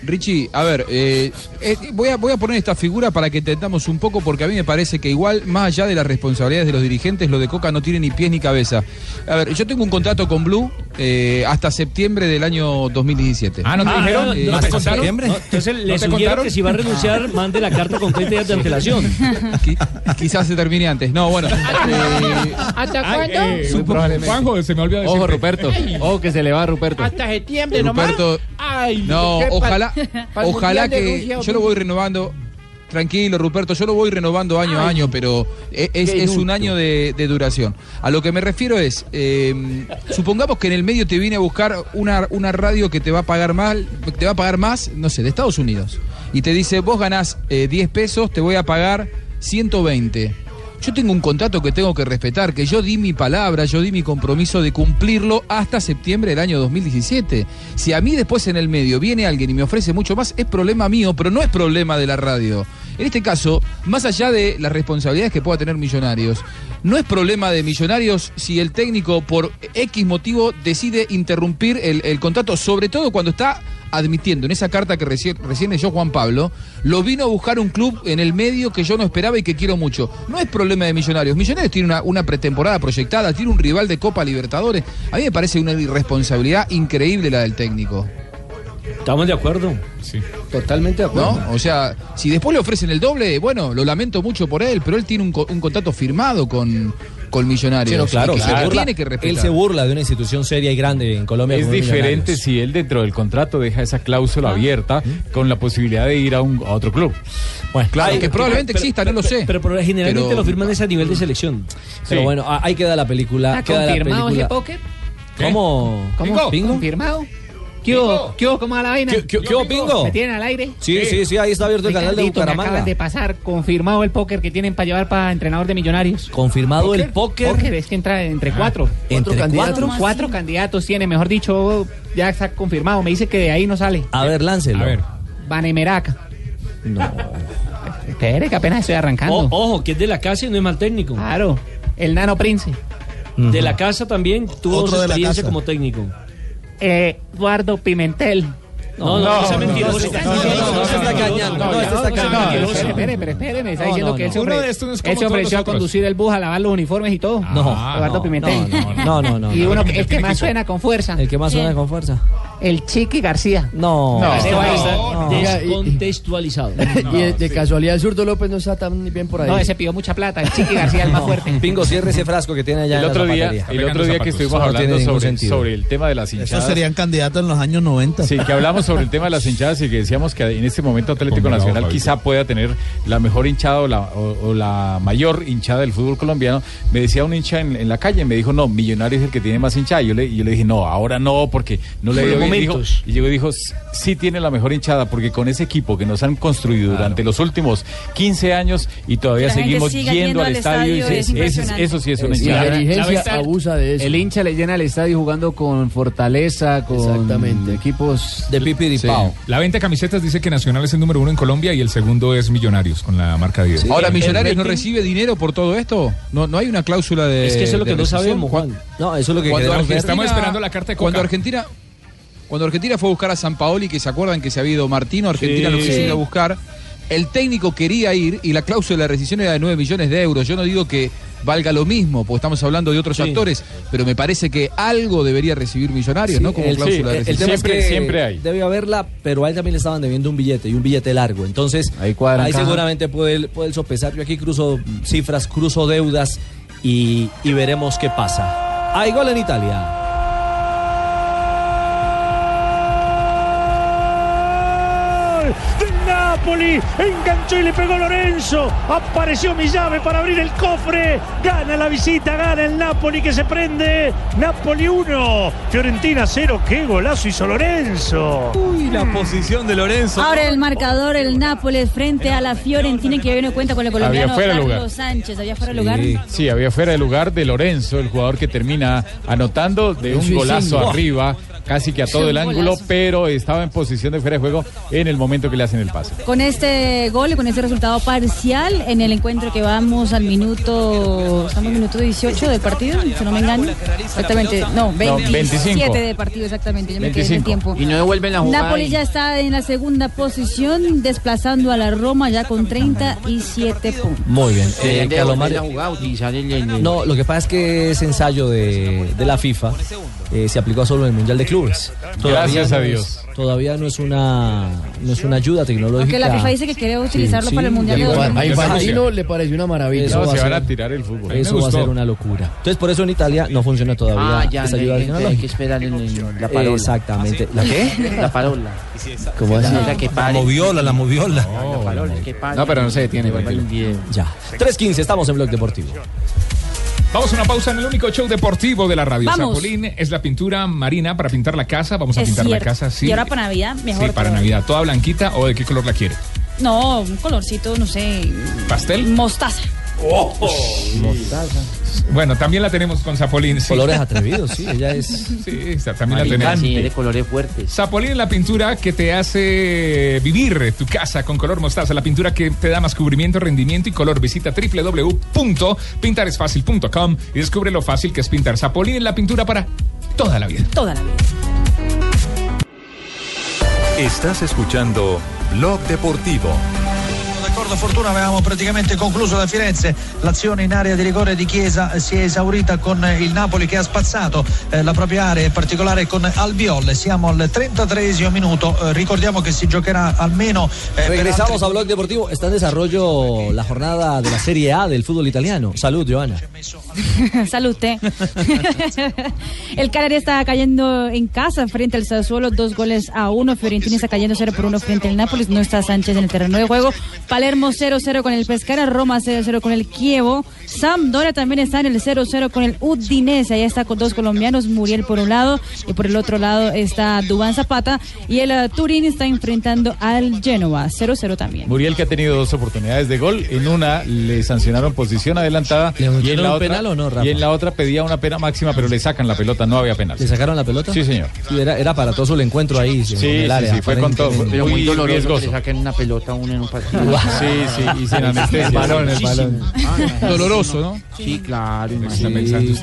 Richie, a ver, eh, eh, voy, a, voy a poner esta figura para que entendamos un poco, porque a mí me parece que igual, más allá de las responsabilidades de los dirigentes, lo de Coca no tiene ni pies ni cabeza. A ver, yo tengo un contrato con Blue eh, hasta septiembre del año 2017. Ah, ¿no te Ah, dijeron? no, Eh, ¿No no, te no, contaron? no, entonces le ¿No te sugiero contaron? que si va a renunciar, mande la carta con 30 días de antelación. Qui- quizás se termine antes. No, bueno. ¿Hasta cuándo? eh, probablemente. Juanjo, se me olvidó decir. Ojo, Ruperto. Ojo que se le va a Ruperto. Hasta septiembre nomás. Ruperto, Ay, no, ¿qué pa- ojalá, ojalá que Rusia, yo lo voy renovando. Tranquilo, Ruperto, yo lo voy renovando año a año, pero e- es, un año de, de duración. A lo que me refiero es, eh, supongamos que en el medio te viene a buscar una, una radio que te va a pagar mal, te va a pagar más, no sé, de Estados Unidos. Y te dice, vos ganás eh, 10 pesos, te voy a pagar 120. Yo tengo un contrato que tengo que respetar, que yo di mi palabra, yo di mi compromiso de cumplirlo hasta septiembre del año 2017. Si a mí después en el medio viene alguien y me ofrece mucho más, es problema mío, pero no es problema de la radio. En este caso, más allá de las responsabilidades que pueda tener Millonarios, no es problema de Millonarios si el técnico por X motivo decide interrumpir el, el contrato, sobre todo cuando está admitiendo en esa carta que recién, recién leyó Juan Pablo, lo vino a buscar un club en el medio que yo no esperaba y que quiero mucho. No es problema de Millonarios. Millonarios tiene una, una pretemporada proyectada, tiene un rival de Copa Libertadores. A mí me parece una irresponsabilidad increíble la del técnico. Estamos de acuerdo. Sí. Totalmente de ¿No? O sea, si después le ofrecen el doble, bueno, lo lamento mucho por él, pero él tiene un, co- un contrato firmado con, con Millonarios. Sí, no, claro, que se se burla- tiene que él se burla de una institución seria y grande en Colombia. Es diferente si él dentro del contrato deja esa cláusula abierta con la posibilidad de ir a, un, a otro club. Bueno, Claro, hay- que probablemente pero- exista, no lo sé. Pero, pero generalmente Pero- lo firman es a nivel de selección. Pero Sí. bueno, a- ahí queda la película. ¿Está queda la confirmado ese película. póker? ¿Cómo? ¿Cómo? ¿Pingo? ¿Confirmado? ¿Qué hubo? ¿Qué hubo? ¿Cómo va la vaina? ¿Qué- qué- qué hubo, Pingo? ¿Me tienen al aire? Sí, sí, sí, ahí está abierto el canal de me Bucaramanga. acaban de pasar confirmado el póker que tienen para llevar para entrenador de millonarios. Confirmado el póker. Póker es que entra entre cuatro. ¿Entre ¿Cuatro cuatro? candidatos? Cuatro candidatos tiene, mejor dicho, ya está confirmado. Me dice que de ahí no sale. A ver, láncelo. A ver. Vanemeraca. No. Espere, que apenas estoy arrancando. O- ojo, que es de la casa y no es mal técnico. Claro. El Nano Prince. De la casa también tuvo Otro su experiencia como técnico. Eduardo Pimentel. No, no, es mentiroso. No, no, no, no, se está no, engañando, no, no, este está no, engañando. no, Espere, espere, me está No, diciendo no, que él no. se no ofreció a conducir el bus, a lavar los uniformes y todo. No, Eduardo no, Pimentel. No, no, no. Y no. uno el que más suena con fuerza. El que más suena con fuerza. El Chiqui García. No. No, Este no, va a estar no. descontextualizado. y de, de casualidad, Zurdo López no está tan bien por ahí. No, ese pidió mucha plata. El Chiqui García es el más fuerte. Pingo, cierre ese frasco que tiene allá El en otro la día, el otro día que estuvimos no hablando sobre el tema de las hinchadas. Esos serían candidatos en los años 90. Sí, que hablamos sobre el tema de las hinchadas y que decíamos que en este momento Atlético Nacional Fabito. quizá pueda tener la mejor hinchada o la, o- o la mayor hinchada del fútbol colombiano. Me decía un hincha en, en la calle, me dijo, no, Millonario es el que tiene más hinchada. Y yo le, y yo le dije, no, ahora no, porque no le dio bien. Dijo- momentos. y llegó y dijo, sí tiene la mejor hinchada, porque con ese equipo que nos han construido durante los últimos 15 años y todavía seguimos yendo yendo al al estadio, es eso sí es una hinchada. la dirigencia abusa de eso. El hincha le llena el estadio jugando con Fortaleza, con Exactamente. equipos de pipiripao. La venta de camisetas dice que Nacional es el número uno en Colombia y el segundo es Millonarios con la marca 10. Ahora, ¿Millonarios no recibe dinero por todo esto? ¿No, no hay una cláusula de. Es que eso es lo que no sabemos, Juan. No, eso es lo que Cuando. Argentina- Estamos esperando la carta de Coca. Cuando Argentina, cuando Argentina fue a buscar a San Paoli, que se acuerdan que se había ido Martino, Argentina Sí. lo quiso ir a buscar. El técnico quería ir y la cláusula de rescisión era de 9 millones de euros. Yo no digo que valga lo mismo, porque estamos hablando de otros Sí. actores, pero me parece que algo debería recibir Millonarios, Sí, ¿no? Como el, cláusula de el- es Siempre- que siempre hay. Debe haberla, pero a él también le estaban debiendo un billete y un billete largo. Entonces, Ahí cuadran caja. seguramente puede, él- puede sopesar. Yo aquí cruzo cifras, cruzo deudas y, y veremos qué pasa. Hay gol en Italia. Napoli, enganchó y le pegó Lorenzo, apareció mi llave para abrir el cofre, gana la visita, gana el Napoli que se prende, Napoli 1, Fiorentina 0, qué golazo hizo Lorenzo. Uy, la posición de Lorenzo. Ahora el marcador, el Nápoles frente a la Fiorentina que viene cuenta con el colombiano Carlos lugar. Sánchez. Había fuera de lugar. Sí, sí, había fuera de lugar de Lorenzo, el jugador que termina anotando de un golazo arriba, casi que a todo el ángulo, pero estaba en posición de fuera de juego en el momento que le hacen el pase. Con este gol y con este resultado parcial en el encuentro que vamos al minuto, estamos minuto 18 del partido, si no me engaño. Exactamente, no, 27 25. del partido exactamente, yo me quedé en el 25. tiempo. Y no devuelven la jugada. Napoli ya está en la segunda posición, desplazando a la Roma ya con 37 puntos. Muy bien. Eh, de el- No, lo que pasa es que ese ensayo de, de la FIFA eh, se aplicó solo en el Mundial de Clubes. Gracias a no Dios. es- todavía no es una no es una ayuda tecnológica. Aunque la FIFA dice que quiere utilizarlo Sí, para el Mundial de ya A 2026. Infantino le pareció una maravilla. Eso No, va se a van ser- a tirar el fútbol. Eso va a ser una locura. Entonces, por eso en Italia no funciona todavía Ah, ya, esa ayuda hay- hay que tecnológica. esperar en, en la parola. Exactamente. ¿La qué? La parola. ¿Cómo así? La que La moviola, la moviola. La parola, que. No, pero no se detiene. Ya. 3.15, estamos en Blog Deportivo. Vamos a una pausa en el único show deportivo de la radio. Zapolín es la pintura marina para pintar la casa. Vamos a Es pintar cierto. la casa, sí. Y ahora para Navidad, mejor. Sí, para. Navidad. ¿Toda blanquita o de qué color la quiere? No, un colorcito, no sé. ¿Pastel? Mostaza. Bueno, también la tenemos con Zapolín. Sí. Colores atrevidos, sí, ella es. Sí, también la tenemos. sí, de colores fuertes. Zapolín es la pintura que te hace vivir tu casa con color mostaza, la pintura que te da más cubrimiento, rendimiento y color. Visita www.pintaresfacil.com y descubre lo fácil que es pintar. Zapolín es la pintura para toda la vida. Toda la vida. Estás escuchando Blog Deportivo. Fortuna avevamo praticamente concluso da Firenze. L'azione in area di rigore di Chiesa si è esaurita con eh, il Napoli che ha spazzato eh, la propria area, in particolare con Albiol. Siamo al 33 minuto. Eh, ricordiamo che si giocherà almeno. eh, per Regresamos a Blog Deportivo. Está en desarrollo la jornada de la Serie A del fútbol italiano. Salud, Joana. Salute. el Cagliari está cayendo en casa frente al Sassuolo, dos goles a uno. Fiorentina está cayendo 0 por 1 frente al Nápoles. No está Sánchez en el terreno de juego. Palermo 0-0 con el Pescara. Roma 0-0 con el Kievo. Sampdoria también está en el 0-0 con el Udinese. Ahí está con dos colombianos. Muriel por un lado y por el otro lado está Dubán Zapata. Y el eh, Turín está enfrentando al Genoa. 0-0 también. Muriel que ha tenido dos oportunidades de gol, en una le sancionaron posición adelantada y en la otra penal o no, Rafa? y en la otra pedía una pena máxima, pero le sacan la pelota, no había penal. ¿Le sacaron la pelota? Sí, señor. Sí, era, era para todo el encuentro ahí. Sí, en el sí, área, sí, fue con todo, muy, muy doloroso que le saquen una pelota a uno en un partido. Sí, sí, y sin anestesia. El balón, el balón. Doloroso, ¿no? Sí, claro. Sí,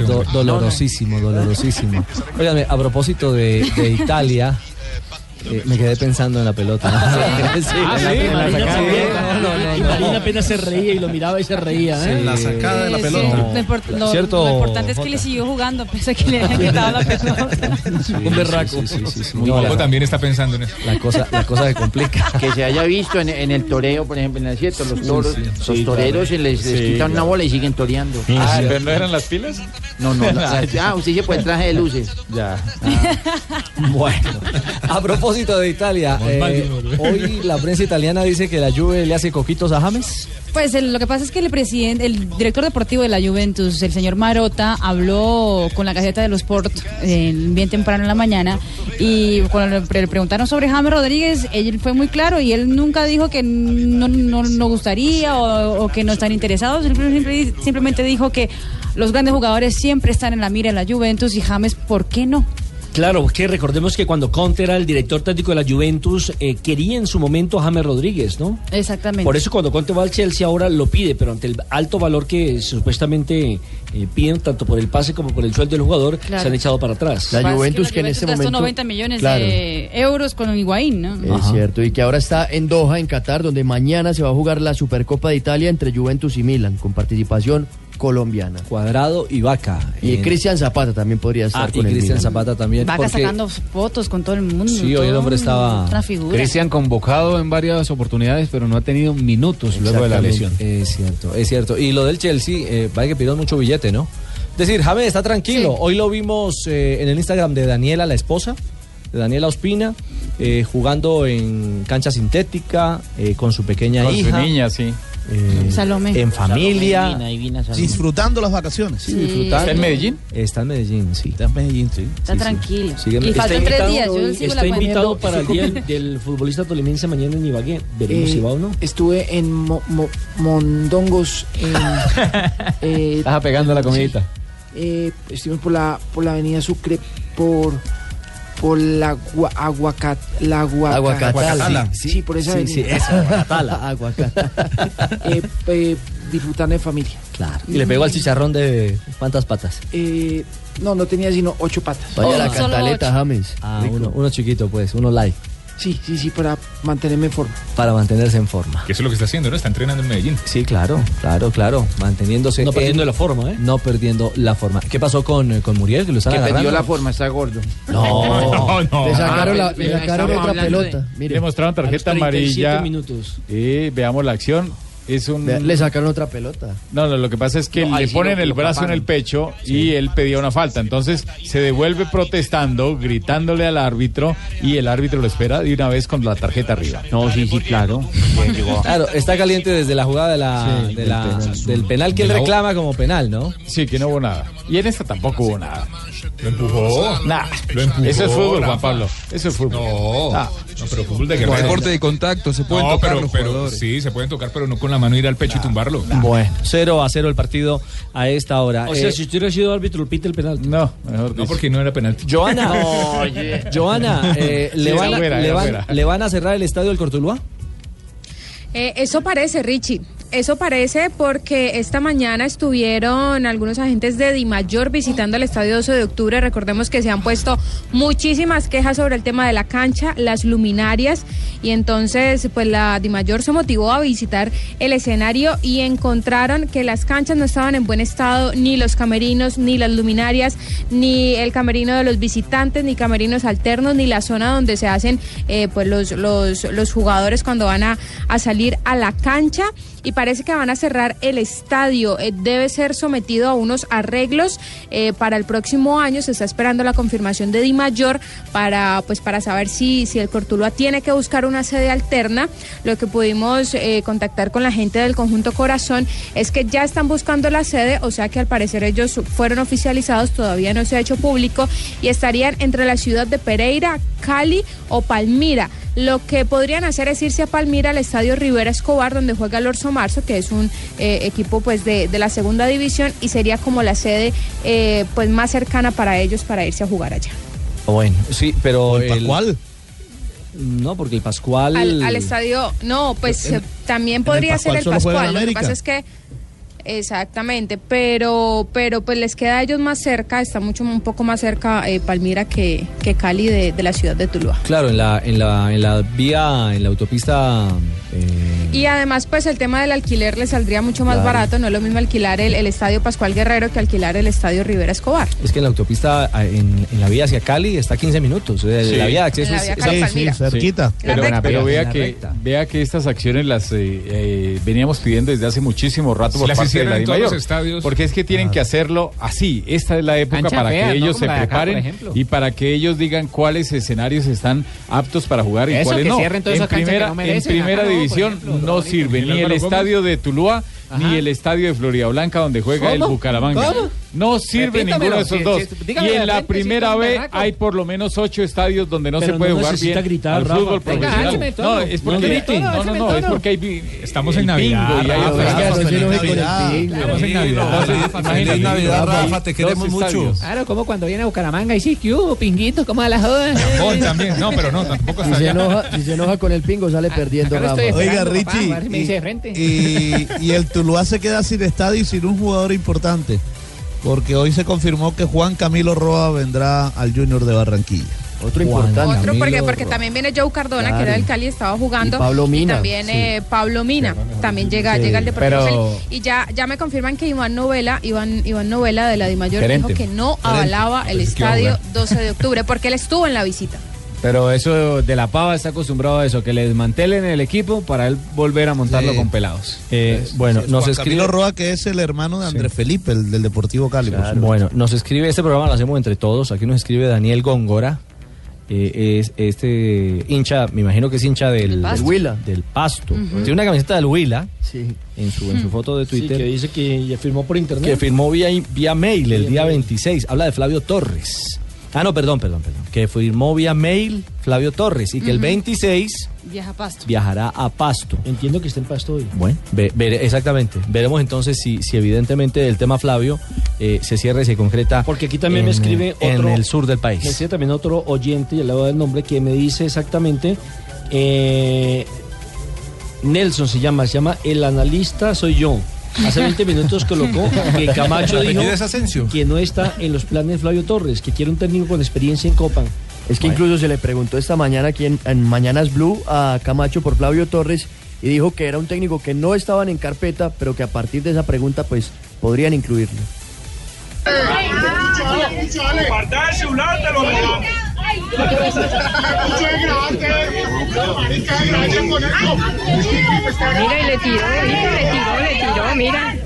do- dolorosísimo, dolorosísimo. Óigame, a propósito de, de Italia, eh, me quedé pensando en la pelota. Sí, Ah, sí, Y. Marina apenas se reía y lo miraba y se reía. ¿eh? Sí. La sacada de la Sí, pelota. Lo, import- lo- ¿Cierto, lo importante es que Jota? le siguió jugando, pese a que le habían quitado la pelota. Un berraco. Sí, sí, sí, sí. Mi No, la- también está pensando en eso. La cosa, la cosa se complica. Que se haya visto en, en el toreo, por ejemplo, en el cierto, los toros, Sí, sí. los Sí, toreros claro. se les, les Sí, quitan una bola y siguen toreando. Ah, ¿pero no eran las pilas? No, no, no. Ah, usted se puede traje de luces. Ya. Bueno, a propósito de Italia, eh, hoy la prensa italiana dice que la Juve le hace coquitos a James. Pues el- lo que pasa es que el presidente, el director deportivo de la Juventus, el señor Marota, habló con la Gaceta de los Sport eh, bien temprano en la mañana y cuando le, pre- le preguntaron sobre James Rodríguez, él fue muy claro y él nunca dijo que no, no, no gustaría o, o que no están interesados, simplemente, simplemente dijo que los grandes jugadores siempre están en la mira de la Juventus y James, ¿por qué no? Claro, que recordemos que cuando Conte era el director técnico de la Juventus, eh, quería en su momento a James Rodríguez, ¿no? Exactamente. Por eso cuando Conte va al Chelsea ahora lo pide, pero ante el alto valor que supuestamente eh, piden, tanto por el pase como por el sueldo del jugador, Claro. se han echado para atrás. Pasa que la Juventus gastó 90 millones Claro. de euros con Higuaín, ¿no? Es cierto, y que ahora está en Doha, en Qatar, donde mañana se va a jugar la Supercopa de Italia entre Juventus y Milan, con participación colombiana. Cuadrado y Vaca. Y En- Cristian Zapata también podría estar Ah, y con Cristian Milan. Zapata también. Vaca porque- sacando fotos con todo el mundo. Sí, hoy el hombre estaba- Una figura. Cristian convocado en varias oportunidades, pero no ha tenido minutos luego de la lesión. Es cierto, es cierto. Y lo del Chelsea, eh, vaya que pidieron mucho billete, ¿no? Es decir, James está tranquilo. Sí. Hoy lo vimos eh, en el Instagram de Daniela, la esposa, de Daniela Ospina, eh, jugando en cancha sintética, eh, con su pequeña Con su hija. niña, sí. Eh, Salomé. En familia. Divina, divina Salomé. Disfrutando las vacaciones. Sí, disfrutando. ¿Está en Medellín? Está en Medellín, sí. Está en Medellín, sí. Está tranquilo. Y Está faltan tres invitado- días. Yo sigo está la invitado para el día del, futbolista tolimense mañana en Ibagué. Veremos Eh, si va o no. Estuve en Mo- Mo- Mondongos. En, eh, Estás pegando la comidita. eh, estuvimos por la, por la avenida Sucre, por, por la gua- aguacat, la aguaca- Aguacatala. Sí, sí, por esa Sí, sí, esa, Aguacatala. Aguacatala. Eh, eh, disfrutando en familia. Claro. Y le pegó al chicharrón de cuántas patas. Eh, no, no tenía sino ocho patas. Vaya Oh, la cantaleta. James. Ah, uno, uno chiquito, pues, uno light, Sí, sí, sí, para mantenerme en forma. para mantenerse en forma. Que eso es lo que está haciendo, ¿no? Está entrenando en Medellín. Sí, claro, claro, claro. Manteniéndose. No perdiendo en- la forma, ¿eh? No perdiendo la forma. ¿Qué pasó con, eh, con Muriel? Que lo están Que perdió la forma, está gordo. No. no. Le sacaron, Ah, la, le sacaron otra hablando de- pelota. Mire, Le mostraron A los tarjeta 37 amarilla. minutos. Y veamos la acción. Es un. le sacaron otra pelota. No, no, lo que pasa es que No, le ponen el brazo en el pecho y él pedía una falta. Entonces se devuelve protestando, gritándole al árbitro y el árbitro lo espera de una vez con la tarjeta arriba. No, sí, sí, claro. Claro, está caliente desde la jugada de la, Sí, de del la- penal. del penal que él la- reclama como penal, ¿no? Sí, que no hubo nada. Y en esta tampoco hubo nada. Lo empujó. Nah. Lo empujó. Eso es fútbol, Juan. Pablo. Eso es fútbol. No. No, pero fútbol de guerrero. deporte de contacto se pueden No, tocar pero, los pero jugadores. sí, se pueden tocar, pero no con la mano ir al pecho y tumbarlo. Bueno, 0 a 0 el partido a esta hora. O sea, Eh, si usted hubiera sido árbitro, pita el penalti. No, mejor No, porque no era penalti. Joana. Joana eh, ¿le, Sí, van a, era fuera, le era van- fuera. ¿le van a cerrar el estadio del Cortuluá? Eh, eso parece, Richie. Eso parece porque esta mañana estuvieron algunos agentes de Dimayor visitando el estadio 12 de octubre. Recordemos que se han puesto muchísimas quejas sobre el tema de la cancha, las luminarias, y entonces pues la Dimayor se motivó a visitar el escenario y encontraron que las canchas no estaban en buen estado, ni los camerinos, ni las luminarias, ni el camerino de los visitantes, ni camerinos alternos, ni la zona donde se hacen eh, pues los, los, los jugadores cuando van a, a salir a la cancha y parece que van a cerrar el estadio. Eh, debe ser sometido a unos arreglos eh, para el próximo año. Se está esperando la confirmación de Di Mayor para, pues, para saber si, si el Cortuluá tiene que buscar una sede alterna. Lo que pudimos eh, contactar con la gente del conjunto Corazón es que ya están buscando la sede, o sea que al parecer ellos fueron oficializados, todavía no se ha hecho público y estarían entre la ciudad de Pereira, Cali o Palmira. Lo que podrían hacer es irse a Palmira al estadio Rivera Escobar, donde juega el Orso Marzo, que es un eh, equipo pues de, de la segunda división y sería como la sede eh, pues más cercana para ellos para irse a jugar allá. Bueno, sí, pero. ¿El Pascual? No, porque el Pascual. Al, al estadio, no, pues En- también el podría ser Pascual el Pascual. Lo que pasa es que Exactamente, pero pero pues les queda a ellos más cerca, está mucho un poco más cerca eh, Palmira que, que Cali de, de la ciudad de Tuluá. Claro, en la, en la, en la vía, en la autopista. Y además, pues el tema del alquiler le saldría mucho más Claro. barato. No es lo mismo alquilar el, el estadio Pascual Guerrero que alquilar el estadio Rivera Escobar. es que en la autopista, ah, en, en la vía hacia Cali, está a 15 minutos. eh, Sí. La vía de acceso la vía es- Sí, sí, cerquita. Pero, recta. pero vea que vea que estas acciones las eh, eh, veníamos pidiendo desde hace muchísimo rato por las parte de hicieran la en todos los estadios. Porque es que tienen que hacerlo así. Esta es la época para fea, que ¿no? ellos Como se acá, preparen y para que ellos digan cuáles escenarios están aptos para jugar y Eso, cuáles que no. cierren En que primera, en primera no, división no sirve ni el estadio de Tuluá ni el estadio de Florida Blanca donde juega el. Bucaramanga. ¿Cómo? No sirve Repítamelo, ninguno de esos dos. y en la primera B hay por lo menos ocho estadios donde no Pero se puede no jugar bien gritar, al fútbol Venga, profesional. tono. No, es porque No no, no, no, es porque hay Estamos en Navidad, y hay. Estamos en Navidad. Feliz Navidad, Rafa, te queremos mucho. Claro, como cuando viene a Bucaramanga y sí, que hubo, pinguito, como a las jodas. También, no, pero no, tampoco se, allá. enoja, si se enoja con el pingo, sale perdiendo, Rafa. Oiga, Richie, a ver si me dice de frente. y, y el Tuluá se queda sin estadio y sin un jugador importante. Porque hoy se confirmó que Juan Camilo Roa vendrá al Junior de Barranquilla. Otro Juan importante. Otro porque, porque también viene Joe Cardona, Claro. que era del Cali, estaba jugando. Y Pablo Mina, también sí. eh, Pablo Mina. También llega, llega el Deportivo Pero-. Y ya, ya me confirman que Iván Novela, Iván, Iván Novela de la Dimayor Gerente. dijo que no avalaba el Entonces, ¿qué va a estadio jugar? 12 de octubre, porque él estuvo en la visita. Pero eso de la pava está acostumbrado a eso, que le desmantelen el equipo para él volver a montarlo Sí. con pelados. eh, bueno, Sí, nos Juan escribe. Camilo Roa, que es el hermano de Andrés Felipe, el del Deportivo Cali. Bueno, nos escribe este programa, lo hacemos entre todos. Aquí nos escribe Daniel Góngora. eh, es este hincha, me imagino que es hincha del, Pasto. del Huila. Del Pasto. Tiene una camiseta del Huila Sí. en su, en su foto de Sí, Twitter. que dice que ya firmó por internet. que firmó vía, vía mail el día mail. 26. Habla de Flavio Torres. Ah, no, perdón, perdón, perdón. Que firmó vía mail Flavio Torres y que el 26 Viaja a Pasto. viajará a Pasto. Entiendo que está en pasto hoy. Bueno, ve- vere- exactamente. Veremos entonces si, si evidentemente el tema Flavio eh, se cierra y se concreta. Porque aquí también me en, escribe en otro- el sur del Me país. decía también otro oyente, y al lado del nombre, que me dice exactamente. eh, Nelson se llama, se llama El analista soy yo. Hace 20 minutos colocó que Camacho dijo que no está en los planes de Flavio Torres, que quiere un técnico con experiencia en Copa. Es que incluso se le preguntó esta mañana aquí en, en Mañanas Blue a Camacho por Flavio Torres y dijo que era un técnico que no estaban en carpeta, pero que a partir de esa pregunta pues podrían incluirlo. Guarda el celular, te lo robamos. Mira, y le tiró, mira, le tiró, le tiró, mira.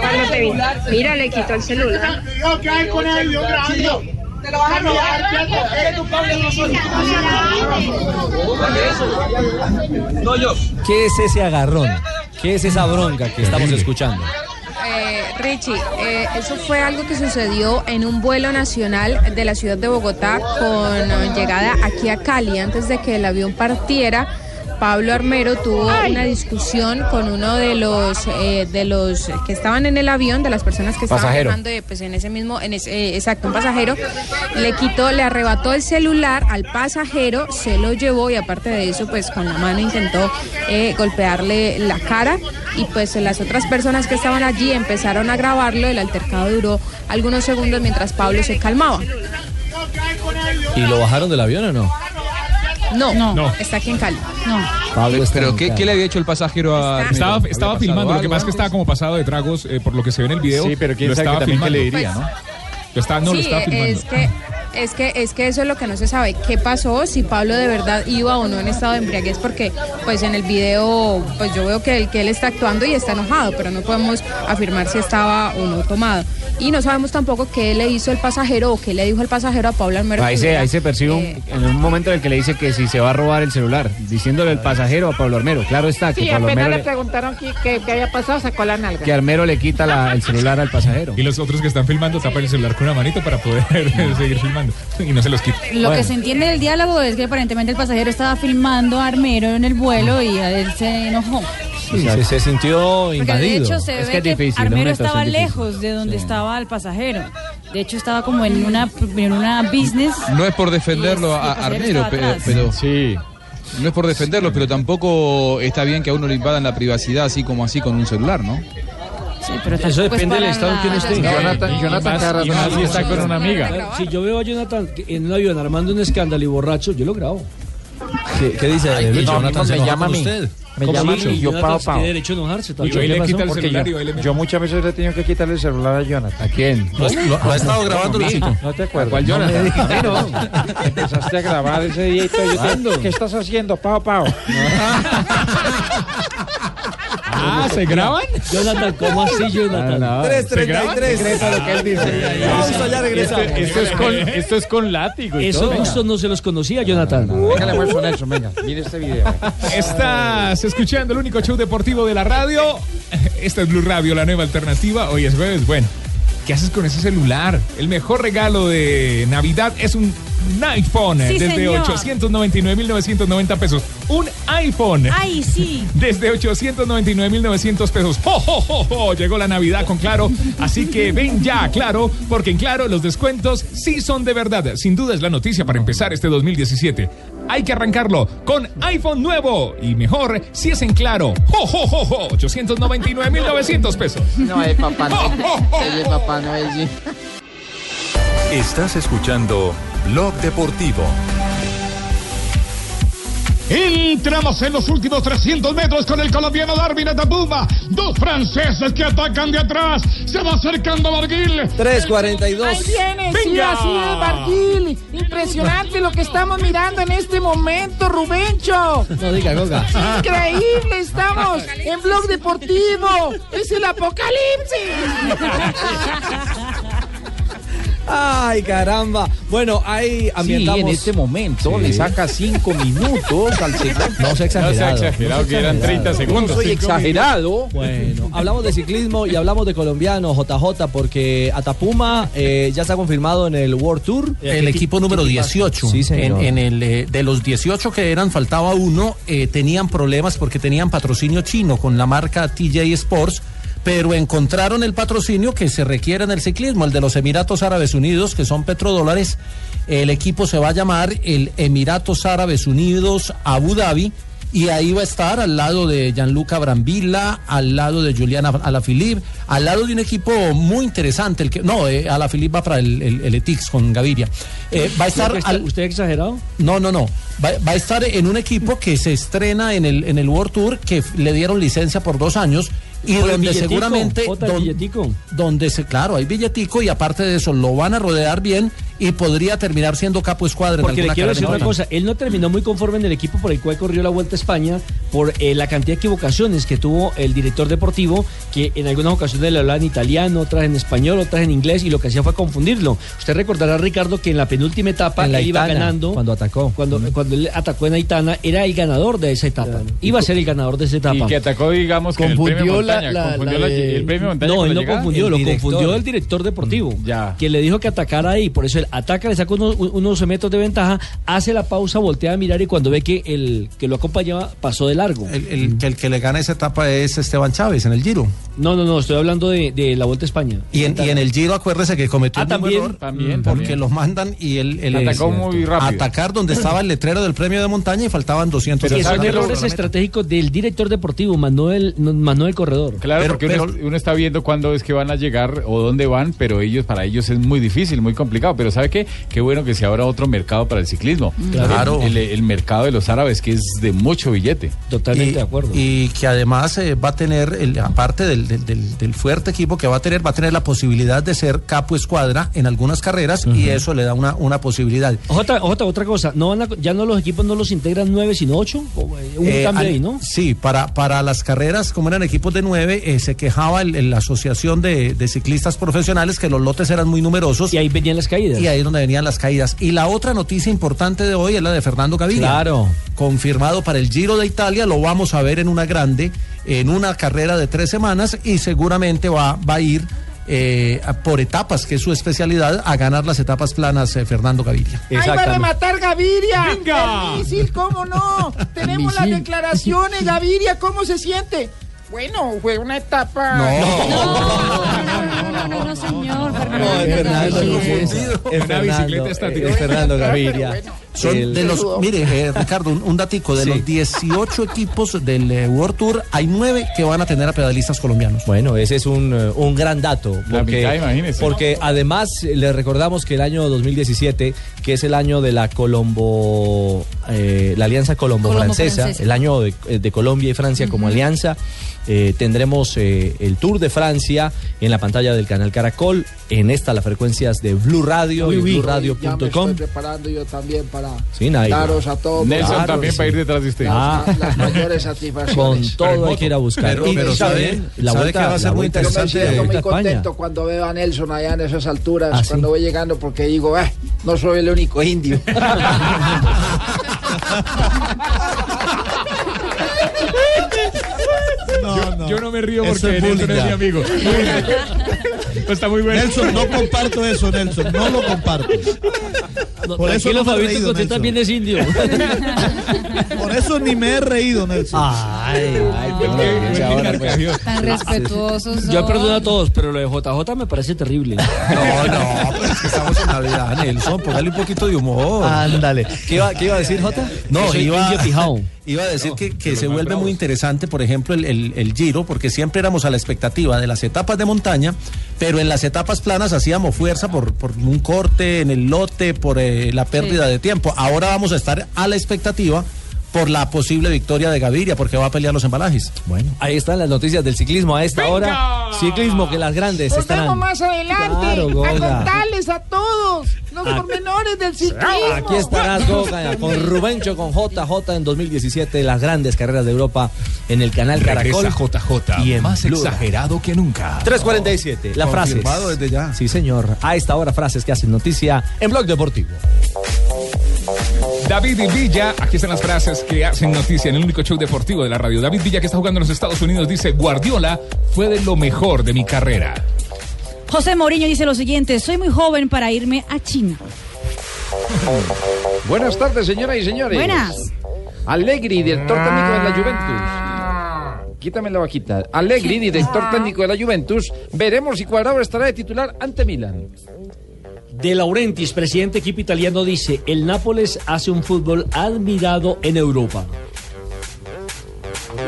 Cuando te vi, mira, le quitó el celular. ¿Qué hay con él? Yo grabando. Te lo vas a No yo. ¿Qué es ese agarrón? ¿Qué es esa bronca que estamos escuchando? Eh, Richie, eh, eso fue algo que sucedió en un vuelo nacional de la ciudad de Bogotá con llegada aquí a Cali. Antes de que el avión partiera, Pablo Armero tuvo una discusión con uno de los eh, de los que estaban en el avión, de las personas que estaban Pasajero. viajando, eh, pues en ese mismo, en ese, eh, exacto, un pasajero, le quitó, le arrebató el celular al pasajero, se lo llevó y aparte de eso, pues con la mano intentó eh, golpearle la cara y pues las otras personas que estaban allí empezaron a grabarlo, el altercado duró algunos segundos mientras Pablo se calmaba. ¿Y lo bajaron del avión o no? No, No. está aquí en Cali. No. Pablo está Pero en ¿qué, Cali. qué le había hecho el pasajero a? Estaba, ¿Había estaba pasado filmando, lo que algo pasa es que estaba como pasado de tragos, eh, por lo que se ve en el video. Sí, pero quién lo sabe estaba que también qué le filmando. diría, ¿no? Lo estaba, no, lo sí, estaba filmando. es que, es que es que eso es lo que no se sabe. ¿Qué pasó? Si Pablo de verdad iba o no en estado de embriaguez, porque pues en el video pues yo veo que él, que él está actuando y está enojado, pero no podemos afirmar si estaba o no tomado. Y no sabemos tampoco qué le hizo el pasajero o qué le dijo el pasajero a Pablo Almero. Ahí se, ahí se percibe un- eh, en un momento en el que le dice que si se va a robar el celular, diciéndole el pasajero a Pablo Armero. Claro está, que Sí, Pablo apenas Armero le le, preguntaron qué, qué- qué había pasado, sacó la nalga. que Armero le quita la- el celular al pasajero. Y los otros que están filmando tapan el celular con una manito para poder seguir filmando. Y no se los quita. Lo que se entiende del diálogo es que aparentemente el pasajero estaba filmando a Armero en el vuelo y a él se enojó. Sí, se, se sintió Porque de invadido. hecho se ve que, Armero estaba lejos de donde estaba el pasajero. De hecho estaba como en una, en una business. No es por defenderlo a Armero, pero sí. no es por defenderlo, pero tampoco está bien que a uno le invadan la privacidad así como así con un celular, ¿no? Sí, pero Eso depende del estado en que uno esté. Jonathan- y Jonathan cada rato está con una amiga. Si yo veo a Jonathan en un avión armando un escándalo y borracho, yo lo grabo. ¿Qué, qué dice Ay, Lucho? no, Jonathan me se llama a mí. usted. Me ¿Cómo llama a mí y yo Jonathan pao, tiene pao. derecho a enojarse, tal ¿Y vez. qué le? Porque yo- Yo muchas veces le he tenido que quitarle el celular a Jonathan. ¿A quién? ¿Lo, lo- lo ha estado grabando, Luchito? ¿No te acuerdas? ¿A cuál No me Jonathan? digas. A mí no. Empezaste a grabar ese día y todo. Yo. ¿Qué estás haciendo, Pao Pao? Ah, ¿se graban? Jonathan, ¿cómo así, Jonathan? Ah, Tres, ¿Se treinta y graban? tres. Secreto lo que él dice. Pausa, ya regresamos. Esto, esto es con, esto es con látigo y Esos gustos no se los conocía, Jonathan. Venga, le Nelson, venga, mire este video. Estás escuchando el único show deportivo de la radio. Esta es Blue Radio, la nueva alternativa. Hoy es jueves. Bueno, ¿qué haces con ese celular? El mejor regalo de Navidad es un iPhone Sí, desde señor. 899.990 pesos. Un iPhone. Ay, sí. Desde 899.900 pesos. ¡Jo, jo, jo, jo! Llegó la Navidad con Claro. Así que ven ya, Claro, porque en Claro los descuentos sí son de verdad. Sin duda es la noticia para empezar este 2017. Hay que arrancarlo con iPhone nuevo. Y mejor si es en Claro. ¡Jo, jo, jo, jo! 899.900 pesos. No, es Papá Noel. Es de Papá Noel. Estás escuchando Blog Deportivo. Entramos en los últimos 300 metros con el colombiano Darwin Atapuma. Dos franceses que atacan de atrás. Se va acercando Barguil. 3.42. Ahí viene, Sí, así es, Barguil. Impresionante lo que estamos mirando en este momento, Rubencho. No diga, Goga. Increíble, estamos en Blog Deportivo. Es el apocalipsis. Ay, caramba. Bueno, ahí ambientamos. en este momento Sí. le saca cinco minutos al. No sea exagerado. No sea exagerado, No que eran 30 exagerado. segundos. No soy exagerado. Bueno, hablamos de ciclismo y hablamos de colombiano, JJ, porque Atapuma eh, ya está confirmado en el World Tour. El equipo número 18. Sí, en, señor. en el, eh, de los 18 que eran, faltaba uno. eh, tenían problemas porque tenían patrocinio chino con la marca TJ Sports. Pero encontraron el patrocinio que se requiere en el ciclismo, el de los Emiratos Árabes Unidos, que son petrodólares. El equipo se va a llamar el Emiratos Árabes Unidos Abu Dhabi. Y ahí va a estar al lado de Gianluca Brambilla, al lado de Juliana Alaphilippe, al lado de un equipo muy interesante. El que, no, eh, Alaphilippe va para el, el, el Etix con Gaviria. Eh, va a estar ¿Usted, al- ¿Usted exagerado? no, no, no. Va, va a estar en un equipo que se estrena en el, en el World Tour, que le dieron licencia por dos años y donde billetico, seguramente. Don- billetico. donde se, claro, hay billetico y aparte de eso lo van a rodear bien y podría terminar siendo capo escuadra. en Porque le alguna quiero decir una cosa, él no terminó muy conforme en el equipo por el cual corrió la Vuelta a España por eh, la cantidad de equivocaciones que tuvo el director deportivo, que en algunas ocasiones le hablaba en italiano, otras en español, otras en inglés, y lo que hacía fue confundirlo. Usted recordará, Ricardo, que en la penúltima etapa En la él iba ganando. cuando atacó. Cuando, cuando él atacó en Aitana, era el ganador de esa etapa. Iba a ser el ganador de esa etapa. Y que atacó, digamos, que en el Confundió montaña. la- confundió la la- de- el premio montaña No, con él la no llegada. confundió, El lo director. confundió el director deportivo. ya. Que le dijo que atacara ahí, por eso él ataca, le saca unos, unos metros de ventaja, hace la pausa, voltea a mirar y cuando ve que el que lo acompañaba pasó de largo. El, el- que el que le gana esa etapa es Esteban Chávez en el Giro. No, no, no, estoy hablando de, de la Vuelta a España. Y en, y en el Giro, acuérdese que cometió Ah, un también. error, También, porque también. lo mandan y él, él Atacó es muy rápido. atacar donde estaba el letrero del premio de montaña y faltaban 200 Pero son errores estratégicos del director deportivo, más no del, corredor. Claro, porque uno, uno está viendo cuándo es que van a llegar o dónde van, pero ellos para ellos es muy difícil, muy complicado. Pero ¿sabe qué? Qué bueno que se abra otro mercado para el ciclismo. Claro. El, el- el mercado de los árabes, que es de mucho billete. Totalmente y, de acuerdo. Y que además eh, va a tener, el- aparte del, del- del- del fuerte equipo que va a tener, va a tener la posibilidad de ser capo escuadra en algunas carreras y eso le da una, una posibilidad. Jota, otra cosa, no van a- ya no los equipos no los integran nueve sino ocho, eh, un Eh, cambio ahí, ¿no? Sí, para, para las carreras, como eran equipos de nueve, eh, se quejaba el- el- la Asociación de, de Ciclistas Profesionales que los lotes eran muy numerosos. Y ahí venían las caídas. Y ahí es donde venían las caídas. Y la otra noticia importante de hoy es la de Fernando Gaviria. Claro. Confirmado para el Giro de Italia, lo vamos a ver en una grande, en una carrera de tres semanas y seguramente va, va a ir eh, por etapas, que es su especialidad, a ganar las etapas planas eh, Fernando Gaviria. ¡Ahí va a rematar Gaviria! ¡Venga! ¡El misil, cómo no! Tenemos las declaraciones, Gaviria, ¿cómo se siente? Bueno, fue una etapa... No, no, no, señor. No, es Fernando. Es, es Una bicicleta estática. Es Fernando Gaviria. Son El- de los, mire, eh, Ricardo, un, un datico, de Sí. los 18 equipos del eh, World Tour, hay 9 que van a tener a pedalistas colombianos. Bueno, ese es un, eh, un gran dato. La Porque, mitad, imagínese. porque además eh, le recordamos que el año 2017, que es el año de la Colombo, eh, la alianza Colombo-Francesa, Colombo-francesa. el año de, eh, de Colombia y Francia como alianza, eh, tendremos eh, el Tour de Francia en la pantalla del canal Caracol, en esta las frecuencias de Blue Radio y Ya me blueradio.com. estoy preparando yo también para Sí, Nairo. daros a todos. Nelson claro, también sí. para ir detrás de usted. Las, Ah. las mayores satisfacciones. Con todo hay que ir a buscar. Pero- pero sabe, sabe- la sabe vuelta, que va a ser muy vuelta Yo me interesante. siento muy contento cuando veo a Nelson allá en esas alturas, ¿Ah, sí? cuando voy llegando, porque digo, "Ah, no soy el único indio. yo, yo no me río porque es Nelson es mi amigo. Pues está muy bueno. Nelson, no comparto eso, Nelson, no lo comparto. No, Por eso no Fabito, reído, que también es indio. Por eso ni me he reído, Nelson. Ay, ay, Porque- ahora, pues. Tan respetuosos. Yo perdono a todos, pero lo de JJ me parece terrible. No, no, pero es que estamos en Navidad, Nelson, póngale un poquito de humor. Ándale. ¿Qué iba, ¿Qué iba a decir, Jota? No, iba, indio pijao. iba a decir que, que se vuelve muy interesante, por ejemplo, el, el- el Giro, porque siempre éramos a la expectativa de las etapas de montaña, pero en las etapas planas hacíamos fuerza por, por un corte en el lote, por eh, la pérdida de tiempo. Ahora vamos a estar a la expectativa por la posible victoria de Gaviria, porque va a pelear los embalajes. Bueno, ahí están las noticias del ciclismo a esta hora. Ciclismo que las grandes Nos estarán. vemos más adelante Claro, a contarles a todos los Ah. pormenores del ciclismo. Aquí estarás, Goga, con Rubencho, con JJ en 2017, las grandes carreras de Europa en el canal Caracol. Regresa JJ, y en más Blue. exagerado que nunca. 347, la frase. Confirmado desde ya. Sí, señor. A esta hora, frases que hacen noticia en Blog Deportivo. David Villa, aquí están las frases que hacen noticia en el único show deportivo de la radio. David Villa, que está jugando en los Estados Unidos, dice: Guardiola fue de lo mejor de mi carrera. José Mourinho dice lo siguiente: Soy muy joven para irme a China. Buenas tardes, señoras y señores. Buenas. Allegri, director técnico de la Juventus. Quítame la bajita. Allegri, director técnico de la Juventus. Veremos si Cuadrado estará de titular ante Milan. De Laurentiis, presidente equipo italiano, dice: El Nápoles hace un fútbol admirado en Europa.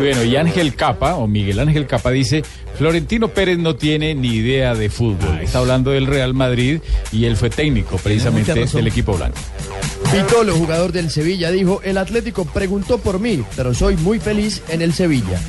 Bueno, y Ángel Capa, o Miguel Ángel Capa, dice, Florentino Pérez no tiene ni idea de fútbol. Está hablando del Real Madrid y él fue técnico precisamente del equipo blanco. Vitolo, jugador del Sevilla, dijo, el Atlético preguntó por mí, pero soy muy feliz en el Sevilla.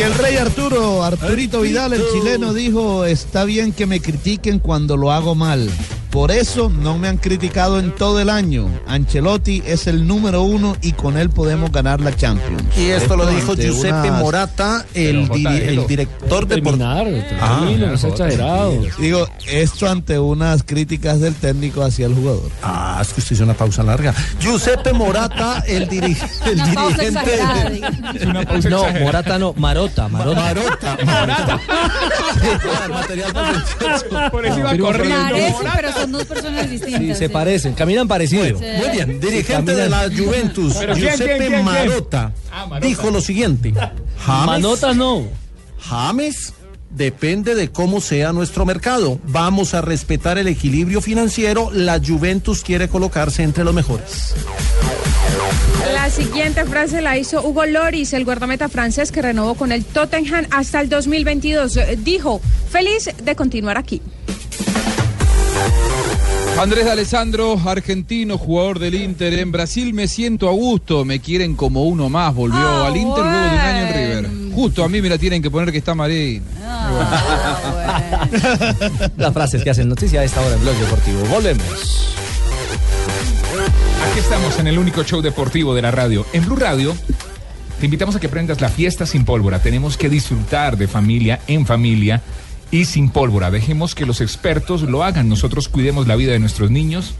Y el rey Arturo, Arturito Vidal, el chileno, dijo, está bien que me critiquen cuando lo hago mal. Por eso no me han criticado en todo el año. Ancelotti es el número uno y con él podemos ganar la Champions. Y esto lo dijo Giuseppe unas- Morata, el, diri- director de Terminar, tranquilo, no sea exagerado. Digo, esto ante unas críticas del técnico hacia el jugador. Ah, es que usted hizo una pausa larga. Giuseppe Morata, el, diri- dirigente. de-. Es No. Morata no, Marota, Marota. Marota. Marota. El material para el muchacho. Por eso iba corriendo. Son dos personas distintas. Sí, se parecen, caminan parecido. Sí. Muy bien, dirigente de la Juventus, Pero ¿quién, Giuseppe quién, quién, quién? Marota, Ah, Marota. dijo lo siguiente. James, Manota no. James depende de cómo sea nuestro mercado. Vamos a respetar el equilibrio financiero. La Juventus quiere colocarse entre los mejores. La siguiente frase la hizo Hugo Loris, el guardameta francés que renovó con el Tottenham hasta el 2022. Eh, Dijo, feliz de continuar aquí. Andrés de Alessandro, argentino, jugador del Inter en Brasil, me siento a gusto, me quieren como uno más, volvió Ah, al Inter luego de un año en River. Justo a mí me la tienen que poner que está Marín. Las frases que hacen noticia a esta hora en Blog Deportivo. Volvemos. Aquí estamos en el único show deportivo de la radio. En Blue Radio te invitamos a que prendas la fiesta sin pólvora. Tenemos que disfrutar de familia en familia y sin pólvora. Dejemos que los expertos lo hagan. Nosotros cuidemos la vida de nuestros niños.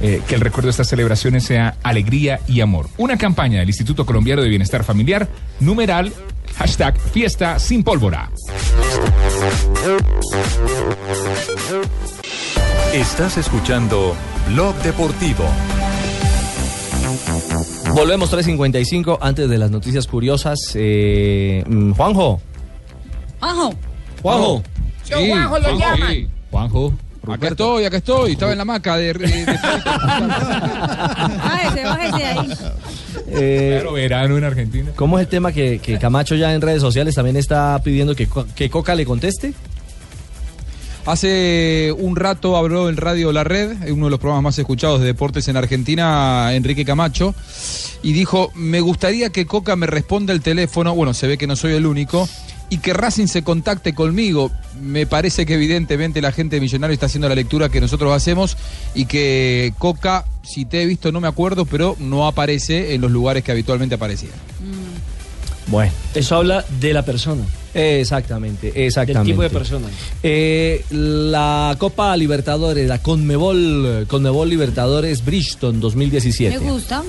eh, que el recuerdo de estas celebraciones sea alegría y amor. Una campaña del Instituto Colombiano de Bienestar Familiar, numeral, hashtag fiesta sin pólvora. Estás escuchando Blog Deportivo. Volvemos 3.55 antes de las noticias curiosas. Eh, mm, Juanjo. Juanjo. Juanjo. Sí, sí. Juanjo. Acá estoy, acá estoy. Estaba en la maca de. de- de- Bájese, bájese de ahí. Eh, Claro, verano en Argentina. ¿Cómo es el tema que, que Camacho ya en redes sociales también está pidiendo que Coca le conteste? Hace un rato habló en Radio La Red, uno de los programas más escuchados de deportes en Argentina, Enrique Camacho, y dijo, me gustaría que Coca me responda el teléfono, bueno, se ve que no soy el único, y que Racing se contacte conmigo. Me parece que evidentemente la gente de Millonario está haciendo la lectura que nosotros hacemos y que Coca, si te he visto no me acuerdo, pero no aparece en los lugares que habitualmente aparecía. Bueno. Eso habla de la persona. Exactamente, exactamente. Del tipo de persona. Eh, la Copa Libertadores, la Conmebol, Conmebol Libertadores Bridgestone 2017. Me gusta.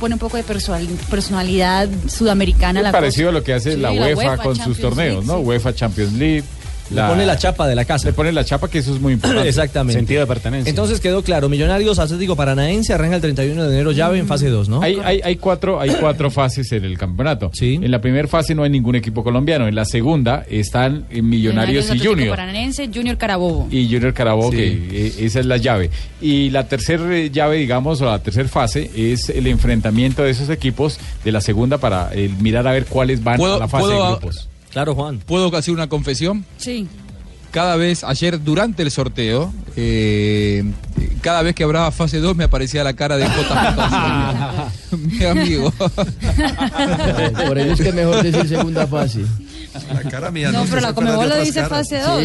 Pone un poco de personal- personalidad sudamericana la parecido a lo que hace Sí, la UEFA, con sus torneos, League, ¿no? sí. UEFA Champions League. Le pone la chapa de la casa. Le pone la chapa, que eso es muy importante. Exactamente. Sentido de pertenencia. Entonces quedó claro, Millonarios Atlético Paranaense arranca el 31 de enero llave en fase 2, ¿no? Hay, hay, hay cuatro, hay cuatro fases en el campeonato. En la primera fase no hay ningún equipo colombiano. En la segunda están eh, Millonarios y Atlético Junior. Paranense, Junior Carabobo. Y Junior Carabobo, que eh, esa es la llave. Y la tercera llave, digamos, o la tercera fase es el enfrentamiento de esos equipos de la segunda para eh, mirar a ver cuáles van a la fase de grupos. Claro, Juan. ¿Puedo hacer una confesión? Sí. cada vez, ayer durante el sorteo, eh, cada vez que hablaba fase 2 me aparecía la cara de JJ. mi amigo. Por eso es que mejor decir segunda fase. La cara mía No, pero la Comebol lo dice fase 2.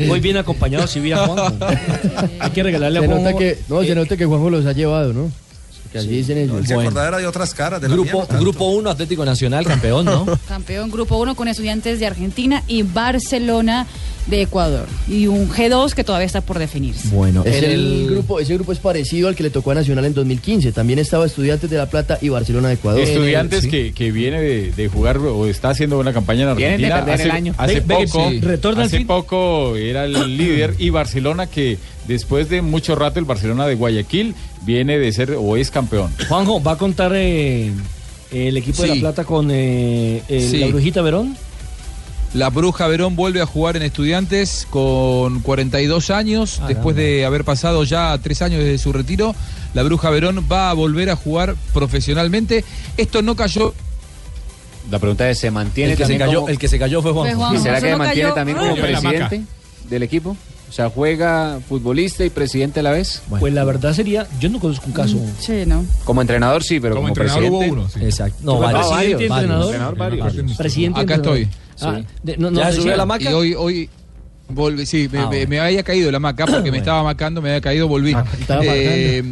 Muy bien acompañado si vi a Juanjo. Hay que regalarle a Juanjo. nota que, no, se nota que Juanjo los ha llevado, ¿no? Que así dicen ellos. Se acordará de otras caras de la Grupo, mía, no tanto. grupo 1 Atlético Nacional, campeón, ¿no? Campeón Grupo 1 con estudiantes de Argentina y Barcelona de Ecuador. Y un G2 que todavía está por definirse. Bueno, Es el el- grupo, ese grupo es parecido al que le tocó a Nacional en 2015. También estaba Estudiantes de La Plata y Barcelona de Ecuador. Estudiantes Sí. que, que viene de, de jugar o está haciendo una campaña en Vienen de Argentina. perder hace el año. hace poco, sí. Hace poco era el líder y Barcelona que después de mucho rato el Barcelona de Guayaquil viene de ser o es campeón. Juanjo, ¿va a contar eh, el equipo de. La Plata con eh, el- Sí. la Brujita Verón? La Bruja Verón vuelve a jugar en Estudiantes con 42 años, Ah, después de haber pasado ya tres años desde su retiro. La Bruja Verón va a volver a jugar profesionalmente. Esto no cayó. La pregunta es, ¿se mantiene El que se cayó- como- el que se cayó fue Juanjo, ¿Y será que no mantiene cayó. también como presidente del equipo? O sea, ¿juega futbolista y presidente a la vez? Pues la verdad sería, yo no conozco un caso. Sí, ¿no? Como entrenador sí, pero como, presidente... Exacto. No, No, varios. presidente, varios. entrenador. Entrenador, varios. Presidente, Acá entrenador. estoy. Ah, Sí. de- no, no, ¿Ya a la maca? Y hoy, hoy volví, sí, me, Ah, me- bueno. me había caído la maca porque me estaba macando, me había caído, volví. estaba Eh,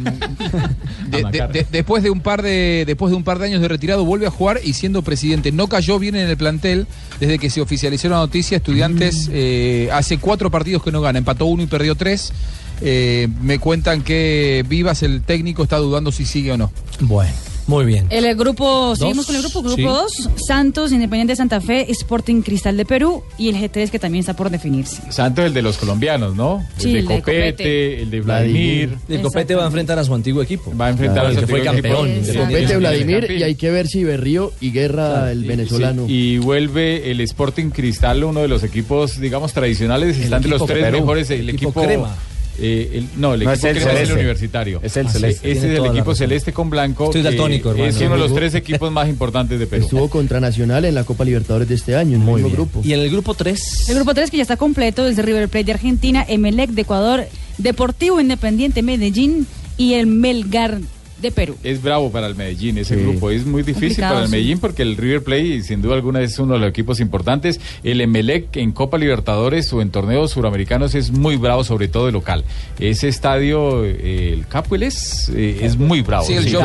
de- de- de- después de un par de después de un par de años de retirado vuelve a jugar y siendo presidente no cayó bien en el plantel desde que se oficializó la noticia. Estudiantes eh, hace cuatro partidos que no gana, empató uno y perdió tres. Eh, me cuentan que Vivas, el técnico, está dudando si sigue o no. Bueno. Muy bien. El grupo, seguimos con el grupo, grupo sí. 2, Santos, Independiente de Santa Fe, Sporting Cristal de Perú y el G3 que también está por definirse. Santos, el de los colombianos, ¿no? Sí, el de el de Copete, Copete. el de Vladimir. El Copete va a enfrentar a su antiguo equipo. Va a enfrentar a su que fue antiguo campeón. equipo. De Exacto. Copete, Vladimir, y hay que ver si Berrío y Guerra, el venezolano. Sí, y vuelve el Sporting Cristal, uno de los equipos, digamos, tradicionales. Están de los tres Perú, mejores. El equipo equipo. crema. Eh, el- no, el No, equipo es el crema es el celeste. universitario. Es el Ah, celeste. Este Tiene es el equipo celeste con blanco. Estoy daltónico, hermano. Es uno de los tres equipos más importantes de Perú. Estuvo contra Nacional en la Copa Libertadores de este año, en el Muy mismo bien. grupo. Y en el grupo 3. El grupo 3 que ya está completo es de River Plate de Argentina, Emelec de Ecuador, Deportivo Independiente Medellín y el Melgar de Perú. Es bravo para el Medellín ese Sí. grupo. Es muy difícil Complicado, para el sí. Medellín porque el River Plate, sin duda alguna, es uno de los equipos importantes. El Emelec en Copa Libertadores o en torneos suramericanos es muy bravo, sobre todo de local. Ese estadio, eh, el Capwell es, eh, es muy bravo. Sí, el sí.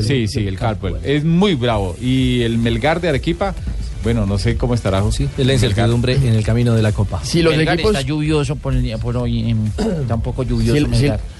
Sí, sí, el Capwell. Es muy bravo. Y el Melgar de Arequipa, bueno, no sé cómo estará. Sí, es la incertidumbre en el camino de la Copa. Si los Melgar equipos, está lluvioso por, el por hoy, em, está un poco lluvioso.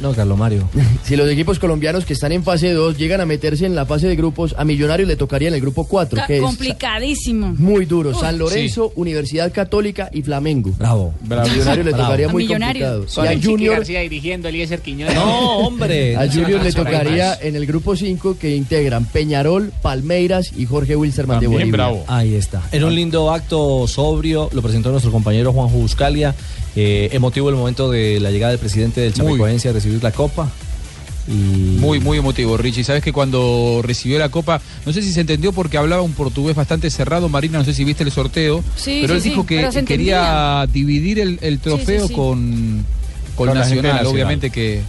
No, Carlos Mario. si los equipos colombianos que están en fase 2 llegan a meterse en la fase de grupos, a Millonarios le tocaría en el grupo 4, Ca- que es Complicadísimo. muy duro. San Lorenzo, Universidad Católica y Flamengo. Bravo. A Millonarios le Bravo. tocaría A muy complicado. Y a Junior, García dirigiendo, Eliezer Quiñones. No, hombre. a Junior le tocaría en el grupo 5 que integran Peñarol, Palmeiras y Jorge Wilstermann de Bolivia. bravo. Ahí está. En un lindo acto sobrio, lo presentó nuestro compañero Juanjo Buscalia. Eh, emotivo el momento de la llegada del presidente del. Chapecoense a recibir la copa. Y Muy, muy emotivo, Richie. Sabes que cuando recibió la copa, no sé si se entendió porque hablaba un portugués bastante cerrado. Marina, no sé si viste el sorteo. Sí, pero sí, él sí, dijo que quería dividir el, el trofeo sí, sí. con, con, Con. Nacional. Obviamente que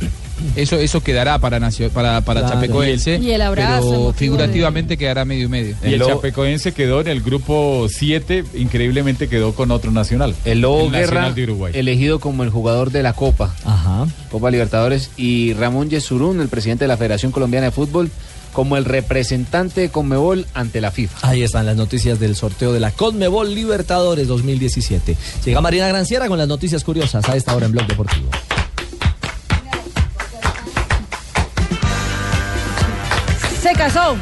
eso eso quedará para Nacio- para, para Claro. Chapecoense. Y el abrazo Pero figurativamente quedará medio y medio. Y el Lobo- Chapecoense quedó en el grupo 7, increíblemente quedó con otro nacional. El Lobo El Guerra, Nacional de Uruguay. elegido como el jugador de la Copa, Ajá. Copa Libertadores, y Ramón Yesurún, el presidente de la Federación Colombiana de Fútbol, como el representante de Conmebol ante la FIFA. Ahí están las noticias del sorteo de la Conmebol Libertadores 2017. Llega Marina Granciera con las noticias curiosas a esta hora en Blog Deportivo. Se casó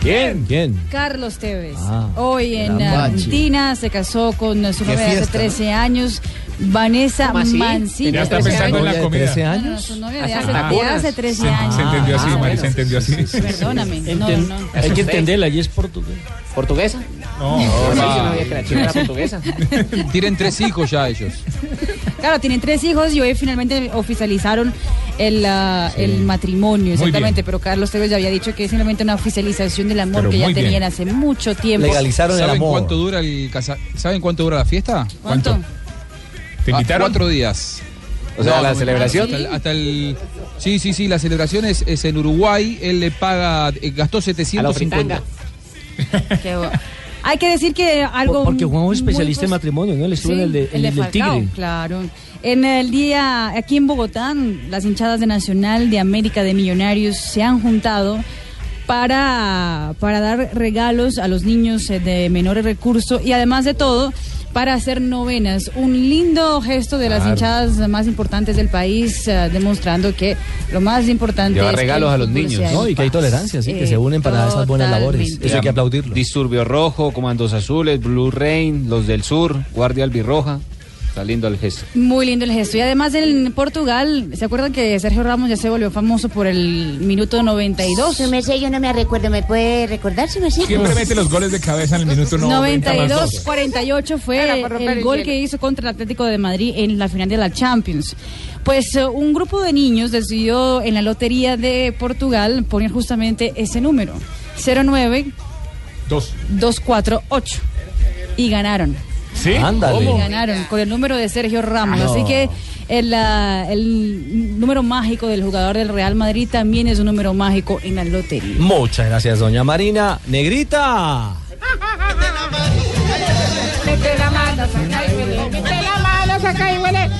¿Quién? ¿Quién? Carlos Tevez. Ah, Hoy en. Argentina se casó con su novia de hace fiesta, ¿no? 13 años, Vanessa. Mancini. Ya está 13 pensando en la años. comida. 13 No, no, años. su novia de hace, las de bodas. hace 13 Se, años. se entendió así, Ah, Mari, bueno. se entendió así. Perdóname. No, Enten- no. Hay que entenderla, y es portugués. ¿Portuguesa? No, no que la chica era portuguesa. Tienen tres hijos ya ellos. Claro, tienen tres hijos y hoy finalmente oficializaron el, ah, el matrimonio, Muy exactamente. Pero Carlos Tevez ya había dicho que es simplemente una oficialización del amor Pero que ya muy bien. tenían hace mucho tiempo. Legalizaron el ¿Saben amor. cuánto dura el casa- ¿Saben cuánto dura la fiesta? ¿Cuánto? ¿Te Ah, invitaron? cuatro días. O sea, la muy- celebración. Hasta el, hasta el- sí, sí, sí, la celebración es, es en Uruguay. Él le paga, eh, gastó A la 750. fritanga. Qué bo- Hay que decir que algo. Porque Juanjo es muy especialista en pos- matrimonio, ¿no? Él estuvo Sí, en el, de, en el de el del Falcao, Tigre. claro. En el día, aquí en Bogotá, las hinchadas de Nacional, de América, de Millonarios se han juntado para, para dar regalos a los niños eh, de menores recursos y además de todo, para hacer novenas. Un lindo gesto de las hinchadas más importantes del país, eh, demostrando que lo más importante Llevar es regalos a los niños. No, y que hay tolerancia, sí, que se unen para esas buenas labores. totalmente. Eso hay que aplaudirlo. Disturbio Rojo, Comandos Azules, Blue Rain, los del Sur, Guardia Albirroja. Está lindo el gesto. Muy lindo el gesto. Y además en Portugal, ¿se acuerdan que Sergio Ramos ya se volvió famoso por el minuto 92? Su merced, yo no me recuerdo. ¿Me puede recordar, su merced? Siempre mete los goles de cabeza en el minuto 90 más 92 dos. 48 fue el el gol que hizo contra el Atlético de Madrid en la final de la Champions. Pues eh, un grupo de niños decidió en la lotería de Portugal poner justamente ese número, 09 Dos. 248 y ganaron. ¿Sí? Ándale. Y ganaron con el número de Sergio Ramos. No. Así que el, el número mágico del jugador del Real Madrid también es un número mágico en la lotería. Muchas gracias, doña Marina. Negrita. Mete la mano, saca y huele. Mete la mano, saca y huele.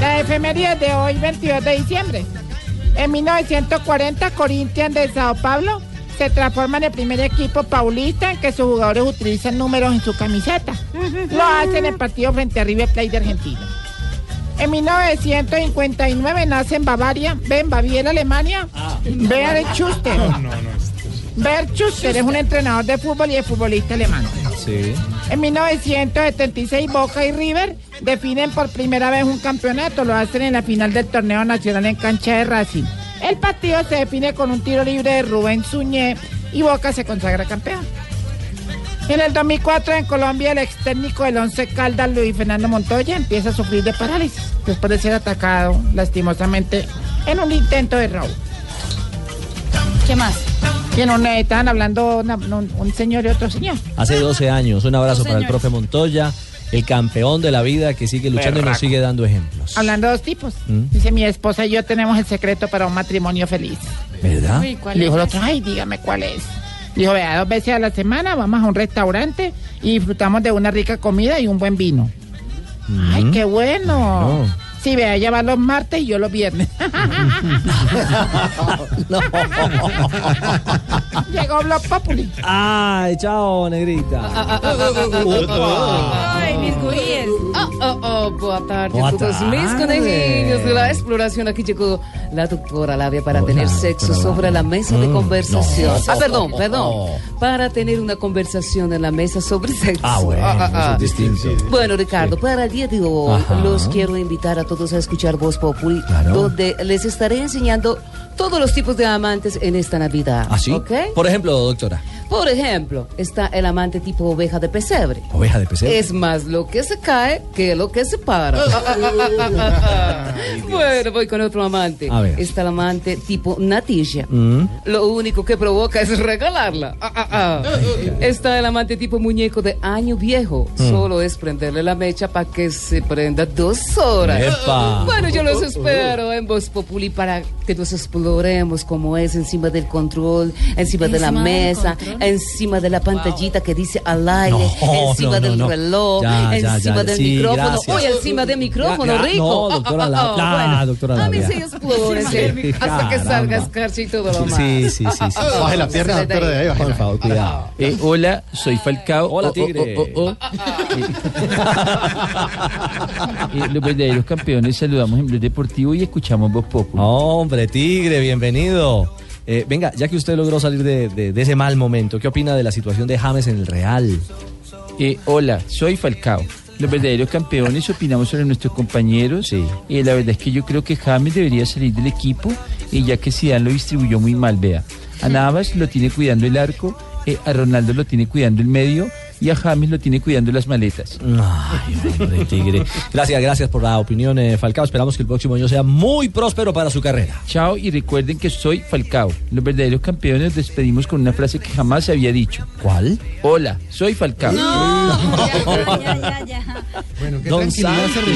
La efemería de hoy, 22 de diciembre. En 1940, Corinthians de Sao Paulo se transforma en el primer equipo paulista en que sus jugadores utilizan números en su camiseta. Lo hacen en el partido frente a River Plate de Argentina. En 1959 nace en Bavaria, ve en Baviera, Alemania, Bear Schuster. Berchus, eres un entrenador de fútbol y de futbolista alemán. Sí. En 1976, Boca y River definen por primera vez un campeonato. Lo hacen en la final del torneo nacional en cancha de Racing. El partido se define con un tiro libre de Rubén Suñé y Boca se consagra campeón. En el 2004 en Colombia el ex técnico del Once Caldas, Luis Fernando Montoya, empieza a sufrir de parálisis después de ser atacado lastimosamente en un intento de robo. ¿Qué más? Que no eh, estaban hablando una- un, un señor y otro señor. Hace 12 años. Un abrazo para el profe Montoya, el campeón de la vida que sigue luchando y nos sigue dando ejemplos. Hablando de dos tipos. ¿Mm? Dice, mi esposa y yo tenemos el secreto para un matrimonio feliz. ¿Verdad? Y le dijo el otro, ay, dígame cuál es. Dijo, vea, dos veces a la semana vamos a un restaurante y disfrutamos de una rica comida y un buen vino. Ay, qué bueno. Sí, vea, ella va los martes y yo los viernes. Llegó Block Populi. Ay, chao, negrita. Ay, mis guríes. Oh, oh, oh, boa tarde Boa a todos mis tarde. conejinhos de la exploración. Aquí llegó la doctora Labia para Hola, tener sexo sobre la mesa de Mm, conversación. no. Ah, perdón, perdón. Para tener una conversación en la mesa sobre sexo. Ah, bueno, Ah, ah, eso es ah. distinto. Bueno, Ricardo, para el día de hoy Ajá. los quiero invitar a todos a escuchar Voz Populi, Claro. donde les estaré enseñando todos los tipos de amantes en esta Navidad. ¿Así? ¿Ok? Por ejemplo, doctora, Por ejemplo, está el amante tipo oveja de pesebre. oveja de pesebre. Es más lo que se cae que lo que se para. bueno, voy con otro amante. A ver. Está el amante tipo natilla. Mm. Lo único que provoca es regalarla. Ah, ah, ah. Está el amante tipo muñeco de año viejo. Mm. Solo es prenderle la mecha para que se prenda dos horas. Epa. Bueno, yo los espero en Voz Populi para que nos exploremos cómo es encima del control, encima de la mesa, encima de la pantallita que dice al aire, No, encima no, no, del no. reloj, Ya, encima ya, del sí, micrófono. gracias. Uy, encima del micrófono, Ya, ya, rico. no, doctora Ah, ah, Labia. ah, bueno. doctora A mí sí, hasta que salga escarcha y todo lo más. Sí, sí, sí. sí. Baje la pierna, doctora, de ahí, Por favor, cuidado. Eh, hola, soy Falcao. Hola, Oh, oh, tigre. oh, oh, oh. Eh, los verdaderos campeones saludamos en Blog Deportivo y escuchamos Voz Populi. Hombre, Tigre, bienvenido. Eh, venga, ya que usted logró salir de, de- de ese mal momento, ¿qué opina de la situación de James en el Real? Eh, hola, soy Falcao. Los verdaderos campeones opinamos sobre nuestros compañeros. Y la verdad es que yo creo que James debería salir del equipo, y ya que Zidane lo distribuyó muy mal, vea. A Navas lo tiene cuidando el arco, eh, a Ronaldo lo tiene cuidando el medio y a James lo tiene cuidando las maletas. Ay, hombre, Tigre. Gracias, gracias por la opinión, eh, Falcao. Esperamos que el próximo año sea muy próspero para su carrera. Chao y recuerden que soy Falcao. Los verdaderos campeones nos despedimos con una frase que jamás se había dicho. ¿Cuál? Hola, soy Falcao. Bueno, Don Santi.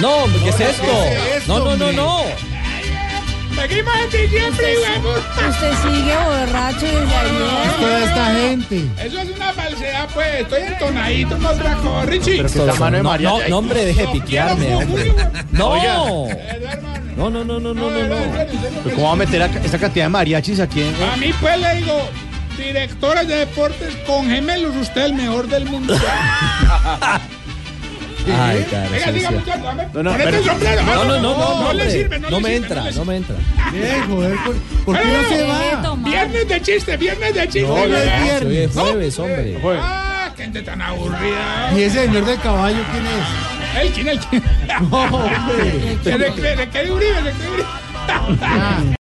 No, hombre, ¿qué es esto? No, no, no, no. Seguimos en diciembre y vemos. Usted sigue borracho desde ayer. Toda esta gente. Eso es una falsedad, pues. Estoy entonadito con otra cosa, Richie. no, no, no, hombre, deje de piquearme. No. No, no, no, no, no, no, no. ¿Cómo va a meter a esta cantidad de mariachis aquí en.? A mí, pues, le digo, directores de deportes con gemelos, usted el mejor del mundo. Ay, cara, Venga, diga, muchacho, dame- No, no, ponete pero- sombrero. no, no, no, no, no le sirve, no, No le me sirve, entra, le no me entra. Bien, joder, ¿por, por qué no se va? Viernes de chiste, viernes de chiste. No, no es viernes. Hoy es jueves, hombre. Ah, gente tan aburrida. ¿Y ese señor del caballo quién es? ¿El quién, el quién? No, hombre. ¿De qué de qué Uribe? ¿De qué Uribe?